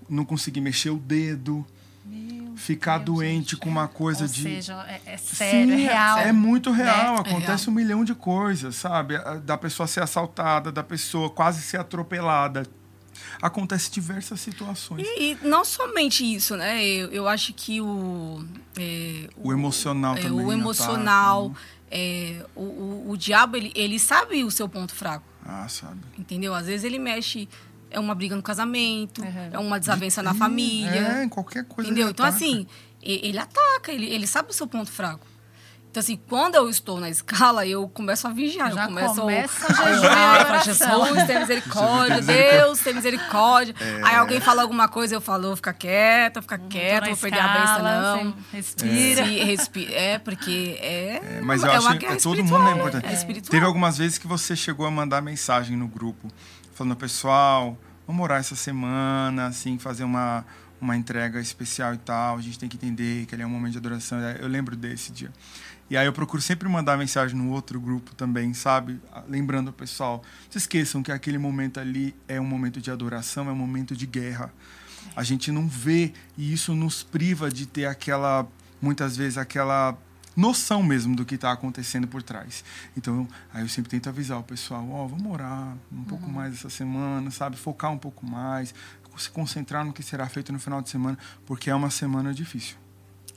não conseguir mexer o dedo, Meu ficar Deus, doente gente. com uma coisa Ou de seja, é, é sério, é Sim, real. É muito real. É Acontece um milhão de coisas, sabe? Da pessoa ser assaltada, da pessoa quase ser atropelada. Acontece diversas situações. E, e não somente isso, né? Eu, eu acho que o. é, O emocional é, também. o ataca, emocional. né? É, o, o, o diabo, ele, ele sabe o seu ponto fraco. Ah, sabe. Entendeu? Às vezes ele mexe. É uma briga no casamento, Uhum. é uma desavença na Ih, família. É, em qualquer coisa. Entendeu? ele Então, ataca. assim, ele ataca, ele, ele sabe o seu ponto fraco. Então, assim, quando eu estou na escala, eu começo a vigiar. Já eu começo começa a [LAUGHS] a jejum orar pra oração. Jesus, tem misericórdia, Deus, tem misericórdia. Aí alguém fala alguma coisa, eu falo, vou ficar quieta, vou ficar quieta, não vou perder a benção, não. Respira. Se respi- É, porque é. É, mas eu é acho que todo mundo é importante. É. Teve algumas vezes que você chegou a mandar mensagem no grupo, falando, pessoal, vamos orar essa semana, assim, fazer uma, uma entrega especial e tal. A gente tem que entender que ele é um momento de adoração. Eu lembro desse dia. E aí eu procuro sempre mandar mensagem no outro grupo também, sabe? Lembrando o pessoal, não se esqueçam que aquele momento ali é um momento de adoração, é um momento de guerra. A gente não vê e isso nos priva de ter aquela, muitas vezes, aquela noção mesmo do que está acontecendo por trás. Então, aí eu sempre tento avisar o pessoal, ó, vamos orar um pouco mais essa semana, sabe? Focar um pouco mais, se concentrar no que será feito no final de semana, porque é uma semana difícil.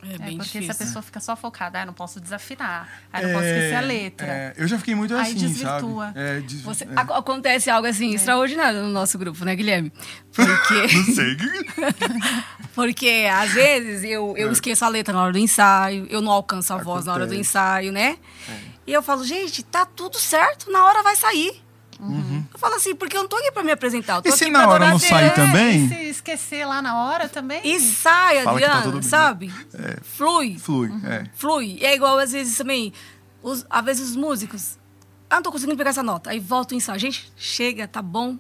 É É bem porque se difícil. a pessoa fica só focada, ah, não posso desafinar, ah, não posso esquecer a letra. é, eu já fiquei muito Aí assim, desvirtua. sabe? É, des- Você- é. ac- Acontece algo assim extraordinário no nosso grupo, né, Guilherme? Porque. [LAUGHS] Não sei. [LAUGHS] Porque às vezes eu, eu É. esqueço a letra na hora do ensaio, eu não alcanço a voz na hora do Acontece. ensaio, né? É. E eu falo, gente, tá tudo certo, na hora vai sair. Uhum. Eu falo assim, porque eu não tô aqui pra me apresentar. Eu tô E se aqui na hora não sair É, também? E se esquecer lá na hora também? E sai, Fala tá Adriana, bem. sabe? Flui, Flui, Uhum. é. flui. E é igual, às vezes, também, os, às vezes os músicos. Ah, não tô conseguindo pegar essa nota. Aí volta o ensaio. Gente, chega, tá bom.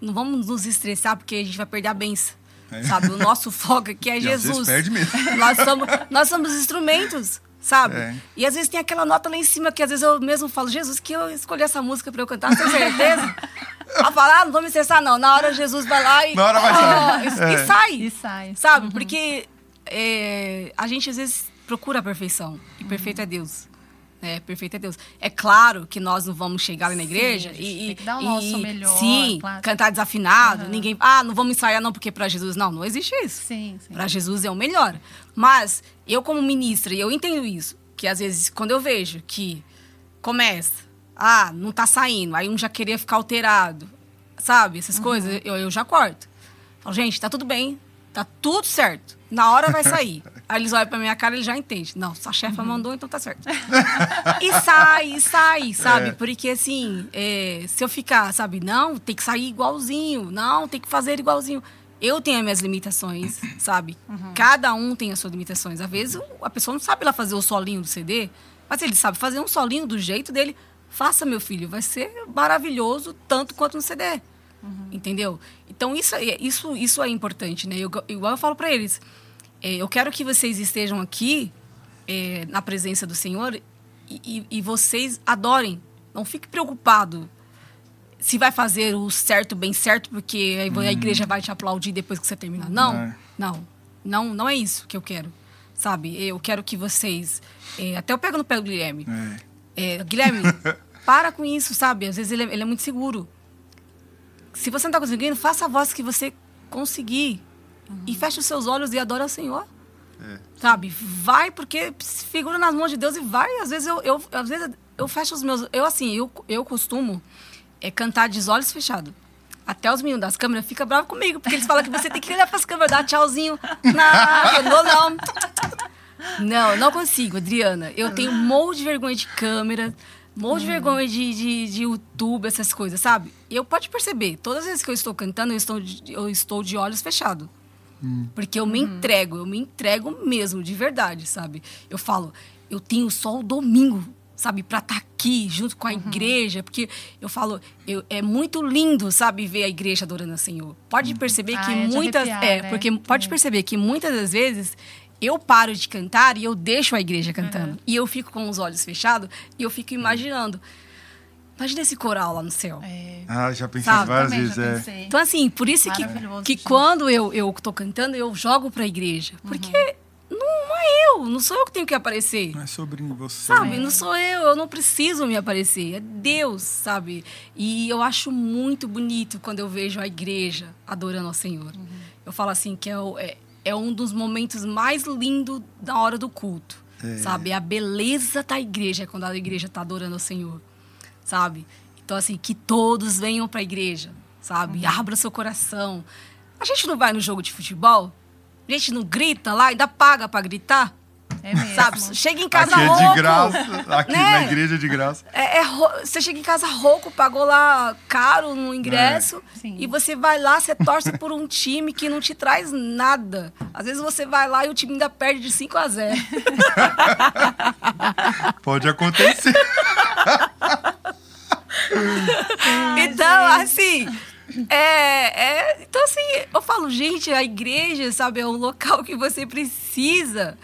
Não vamos nos estressar, porque a gente vai perder a benção. É. Sabe? O nosso foco aqui é [LAUGHS] E às vezes Jesus. perde mesmo. Nós somos, nós somos instrumentos, sabe? É. E às vezes tem aquela nota lá em cima que às vezes eu mesmo falo, Jesus, que eu escolhi essa música pra eu cantar, tem certeza? [LAUGHS] Ela fala, ah, não vou me estressar, não. Na hora Jesus vai lá e. Na hora vai sair. Ah, [LAUGHS] e, É. e sai. E sai. Sabe? Porque é, a gente às vezes procura a perfeição. E perfeito é Deus. É, perfeito é Deus. É claro que nós não vamos chegar ali na Sim, igreja gente e, tem que dar o e- nosso melhor, Sim, claro. cantar desafinado. Aham. Ninguém. Ah, não vamos ensaiar, não, porque para Jesus. Não, não existe isso. Sim, sim. Para Jesus é o melhor. Mas eu, como ministra, eu entendo isso. Que às vezes, quando eu vejo que começa, ah, não tá saindo, aí um já queria ficar alterado, sabe? Essas Uhum. coisas, eu, eu já corto. Falo, gente, tá tudo bem, tá tudo certo. Na hora vai sair. [LAUGHS] aí eles olham pra minha cara e já entendem. Não, sua chefa Uhum. mandou, então tá certo. [LAUGHS] e sai, e sai, sabe? É. Porque assim, é, se eu ficar, sabe, não, tem que sair igualzinho, não, tem que fazer igualzinho. Eu tenho as minhas limitações, [COUGHS] sabe? Cada um tem as suas limitações. Às vezes a pessoa não sabe lá fazer o solinho do CD, mas ele sabe fazer um solinho do jeito dele. Faça, meu filho, vai ser maravilhoso tanto quanto no CD. Entendeu? Então isso, é- isso, isso é importante, né? Eu, igual eu falo para eles, é, eu quero que vocês estejam aqui é, na presença do Senhor e, e- e vocês adorem. Não fique preocupado se vai fazer o certo, bem certo, porque aí a igreja vai te aplaudir depois que você terminar. Não, É. não, não, não é isso que eu quero, sabe? Eu quero que vocês, é, até eu pego no pé do Guilherme. É. É, Guilherme, [LAUGHS] para com isso, sabe? Às vezes ele é, ele é muito seguro. Se você não tá conseguindo, faça a voz que você conseguir. E feche os seus olhos e adora o Senhor. Sabe? Vai, porque figura nas mãos de Deus e vai. Às vezes eu, eu, às vezes eu fecho os meus. Eu, assim, eu, eu costumo é, cantar de olhos fechados. Até os meninos das câmeras ficam bravos comigo, porque eles falam que você tem que olhar para as câmeras, dar tchauzinho. [LAUGHS] Não, não, não. Não, não consigo, Adriana. Eu tenho um monte de vergonha de câmera, um monte de vergonha de, de, de YouTube, essas coisas, sabe? Eu pode perceber, todas as vezes que eu estou cantando, eu estou de, eu estou de olhos fechados. Porque eu me entrego, eu me entrego mesmo, de verdade, sabe? Eu falo, eu tenho só o domingo, sabe, pra estar aqui junto com a igreja, porque eu falo, eu- é muito lindo, sabe, ver a igreja adorando o Senhor. Pode perceber Ah, que é de muitas. arrepiar, é, né? porque pode perceber que muitas das vezes eu paro de cantar e eu deixo a igreja cantando. E eu fico com os olhos fechados e eu fico imaginando. Imagina esse coral lá no céu. É, Ah, já pensei Sabe, várias também vezes, já é. Então, assim, por isso que, que gente. quando eu, eu tô cantando, eu jogo pra igreja. Porque Uhum. Não é eu, não sou eu que tenho que aparecer. Não é sobre você. Sabe, É. não sou eu, eu não preciso me aparecer, é Deus, sabe? E eu acho muito bonito quando eu vejo a igreja adorando ao Senhor. Uhum. Eu falo assim que é, é, é um dos momentos mais lindos da hora do culto, sabe? É a beleza da igreja quando a igreja está adorando ao Senhor, sabe? Então, assim, que todos venham para a igreja, sabe? Uhum. Abra seu coração. A gente não vai no jogo de futebol? A gente não grita lá, ainda paga para gritar? é mesmo. Sabe? Chega em casa Aqui é rouco. de graça. Aqui né? na igreja é de graça. É, é você chega em casa rouco, pagou lá caro no ingresso Sim. e você vai lá, você torce por um time que não te traz nada. Às vezes você vai lá e o time ainda perde de 5 a 0. [LAUGHS] Pode acontecer. então, assim, é, é- então assim, eu falo, gente, a igreja, sabe, é um local que você precisa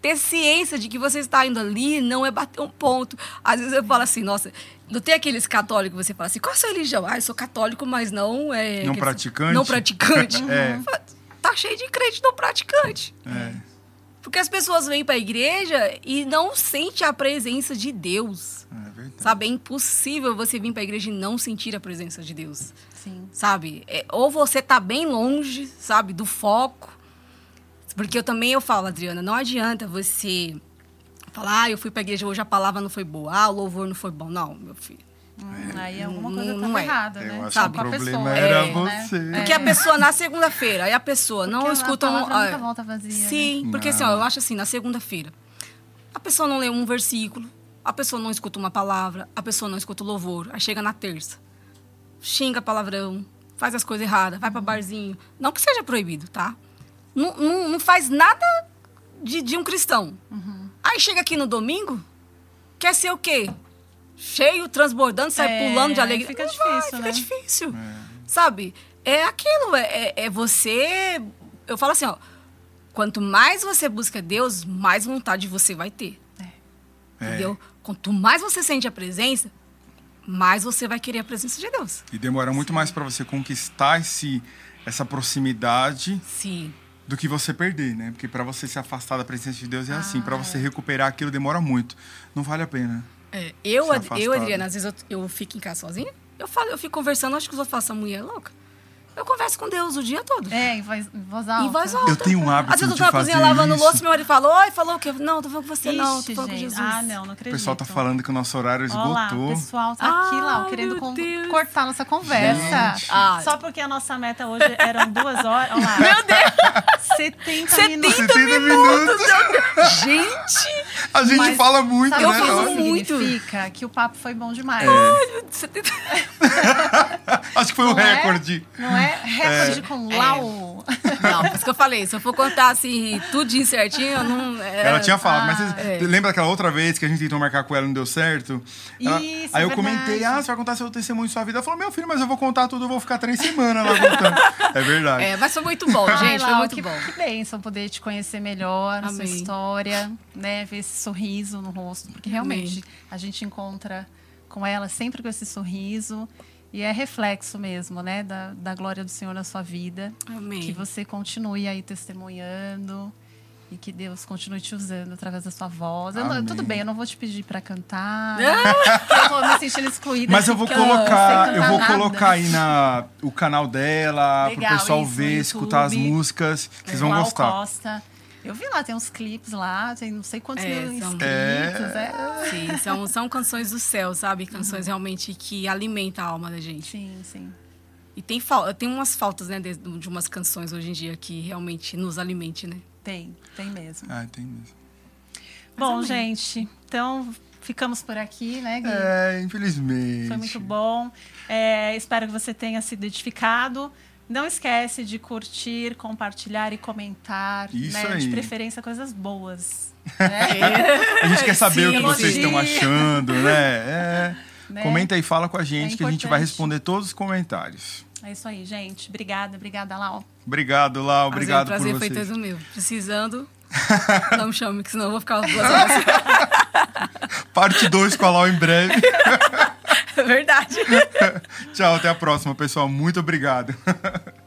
ter ciência de que você está indo ali, não é bater um ponto. Às vezes eu falo assim, nossa, não tem aqueles católicos que você fala assim, qual a sua religião? Ah, eu sou católico, mas não é... Não praticante? Não praticante. [LAUGHS] É. Tá cheio de crente não praticante. É. Porque as pessoas vêm para a igreja e não sentem a presença de Deus. É verdade. Sabe? É impossível você vir para a igreja e não sentir a presença de Deus. Sim. Sabe? É, ou você tá bem longe, sabe, do foco. Porque eu também eu falo, Adriana, não adianta você falar, ah, eu fui para a igreja hoje a palavra não foi boa, ah, o louvor não foi bom. Não, meu filho. Hum, aí alguma coisa Não- tá não é. errada, Eu né? acho Sabe? que o problema pessoa, era É, você. né? Porque a pessoa na segunda-feira, aí a pessoa não Porque a escuta um. ah, nunca volta vazia. né? Sim, porque assim, Não. ó, eu acho assim, na segunda-feira, a pessoa não lê um versículo, a pessoa não escuta uma palavra, a pessoa não escuta o louvor, aí chega na terça. Xinga palavrão, faz as coisas erradas, vai pra barzinho. Não que seja proibido, tá? Não, não, não faz nada de, de um cristão. Aí chega aqui no domingo, quer ser o quê? Cheio, transbordando, sai É, pulando de alegria. fica Não vai, difícil, fica né? difícil. Sabe? É aquilo, é, é- é você. Eu falo assim, ó. Quanto mais você busca Deus, mais vontade você vai ter. É. Entendeu? Quanto mais você sente a presença, mais você vai querer a presença de Deus. E demora muito mais pra você conquistar esse, essa proximidade Sim. do que você perder, né? Porque pra você se afastar da presença de Deus é assim, Ah, Pra você recuperar aquilo demora muito. Não vale a pena. É, eu, eu, Adriana, às vezes eu, eu fico em casa sozinha, eu, falo, eu fico conversando, acho que os outros falam, essa mulher é louca. Eu converso com Deus o dia todo. É, em voz, em voz alta. Em voz alta. Eu tenho um hábito Às vezes eu tô na cozinha lavando isso. louça, meu marido falou, oi, falou o quê? Não, tô falando com você, não, tô Ixi, falando com gente. Jesus. Ah, não, não O acredito. pessoal tá falando que o nosso horário Olha lá, o esgotou. pessoal tá aqui, lá, Ai, querendo cortar nossa conversa. Ah. Só porque a nossa meta hoje eram duas horas. Olha lá. Meu Deus! 70, 70 minutos. 70 minutos. Gente, A gente Mas fala muito, Sabe Eu o né? que falo Nossa. muito. significa? Que o papo foi bom demais. tem... [LAUGHS] Acho que foi o Não é? recorde. Não é? Recorde com É. Lau. Não, por isso que eu falei, se eu for contar assim, tudinho certinho, eu não... é- Ela tinha falado, ah, mas você é. lembra daquela outra vez que a gente tentou marcar com ela e não deu certo? Ela- Isso, aí é eu comentei, ah, você vai contar seu testemunho de sua vida. Ela falou, meu filho, mas eu vou contar tudo, eu vou ficar três semanas lá contando. é verdade. É, mas foi muito bom, Ai, gente, foi Lau, muito que, bom. que bênção poder te conhecer melhor, a sua Amém. história, né? Ver esse sorriso no rosto. Porque realmente Amém. a gente encontra com ela sempre com esse sorriso. E é reflexo mesmo, né? Da, da glória do Senhor na sua vida. Que Amém. você continue aí testemunhando. E que Deus continue te usando através da sua voz. Não- tudo bem, eu não vou te pedir para cantar. porque eu tô me sentindo excluída. Mas eu vou colocar, eu vou nada. colocar aí na o canal dela, Legal, pro pessoal isso, ver, escutar as músicas. Vocês vão gostar. Costa. Eu vi lá, tem uns clipes lá, tem não sei quantos É, mil são- inscritos. É. Sim, são, são canções do céu, sabe? Canções realmente que alimentam a alma da gente. Sim, sim. E tem, fal tem umas faltas, né, de, de umas canções hoje em dia que realmente nos alimente, né? Tem, tem mesmo. Ah, tem mesmo. Bom, amém. gente, então ficamos por aqui, né, Gui? É, infelizmente. Foi muito bom. É, espero que você tenha sido edificado. Não esquece de curtir, compartilhar e comentar. Isso né? De aí. preferência, coisas boas. [LAUGHS] Né? A gente quer saber o que Sim, vocês sim. estão achando, né? É. [LAUGHS] Né? Comenta aí, fala com a gente É que a gente vai responder todos os comentários. É isso aí, gente. Obrigada, obrigada, Lau. Obrigado, Lau. Obrigado prazer, por prazer vocês. foi todo meu. Precisando, [LAUGHS] não me chame, que senão eu vou ficar duas horas. Parte 2 com a Lau em breve. [LAUGHS] É verdade. [LAUGHS] Tchau, até a próxima, pessoal. Muito obrigado. [LAUGHS]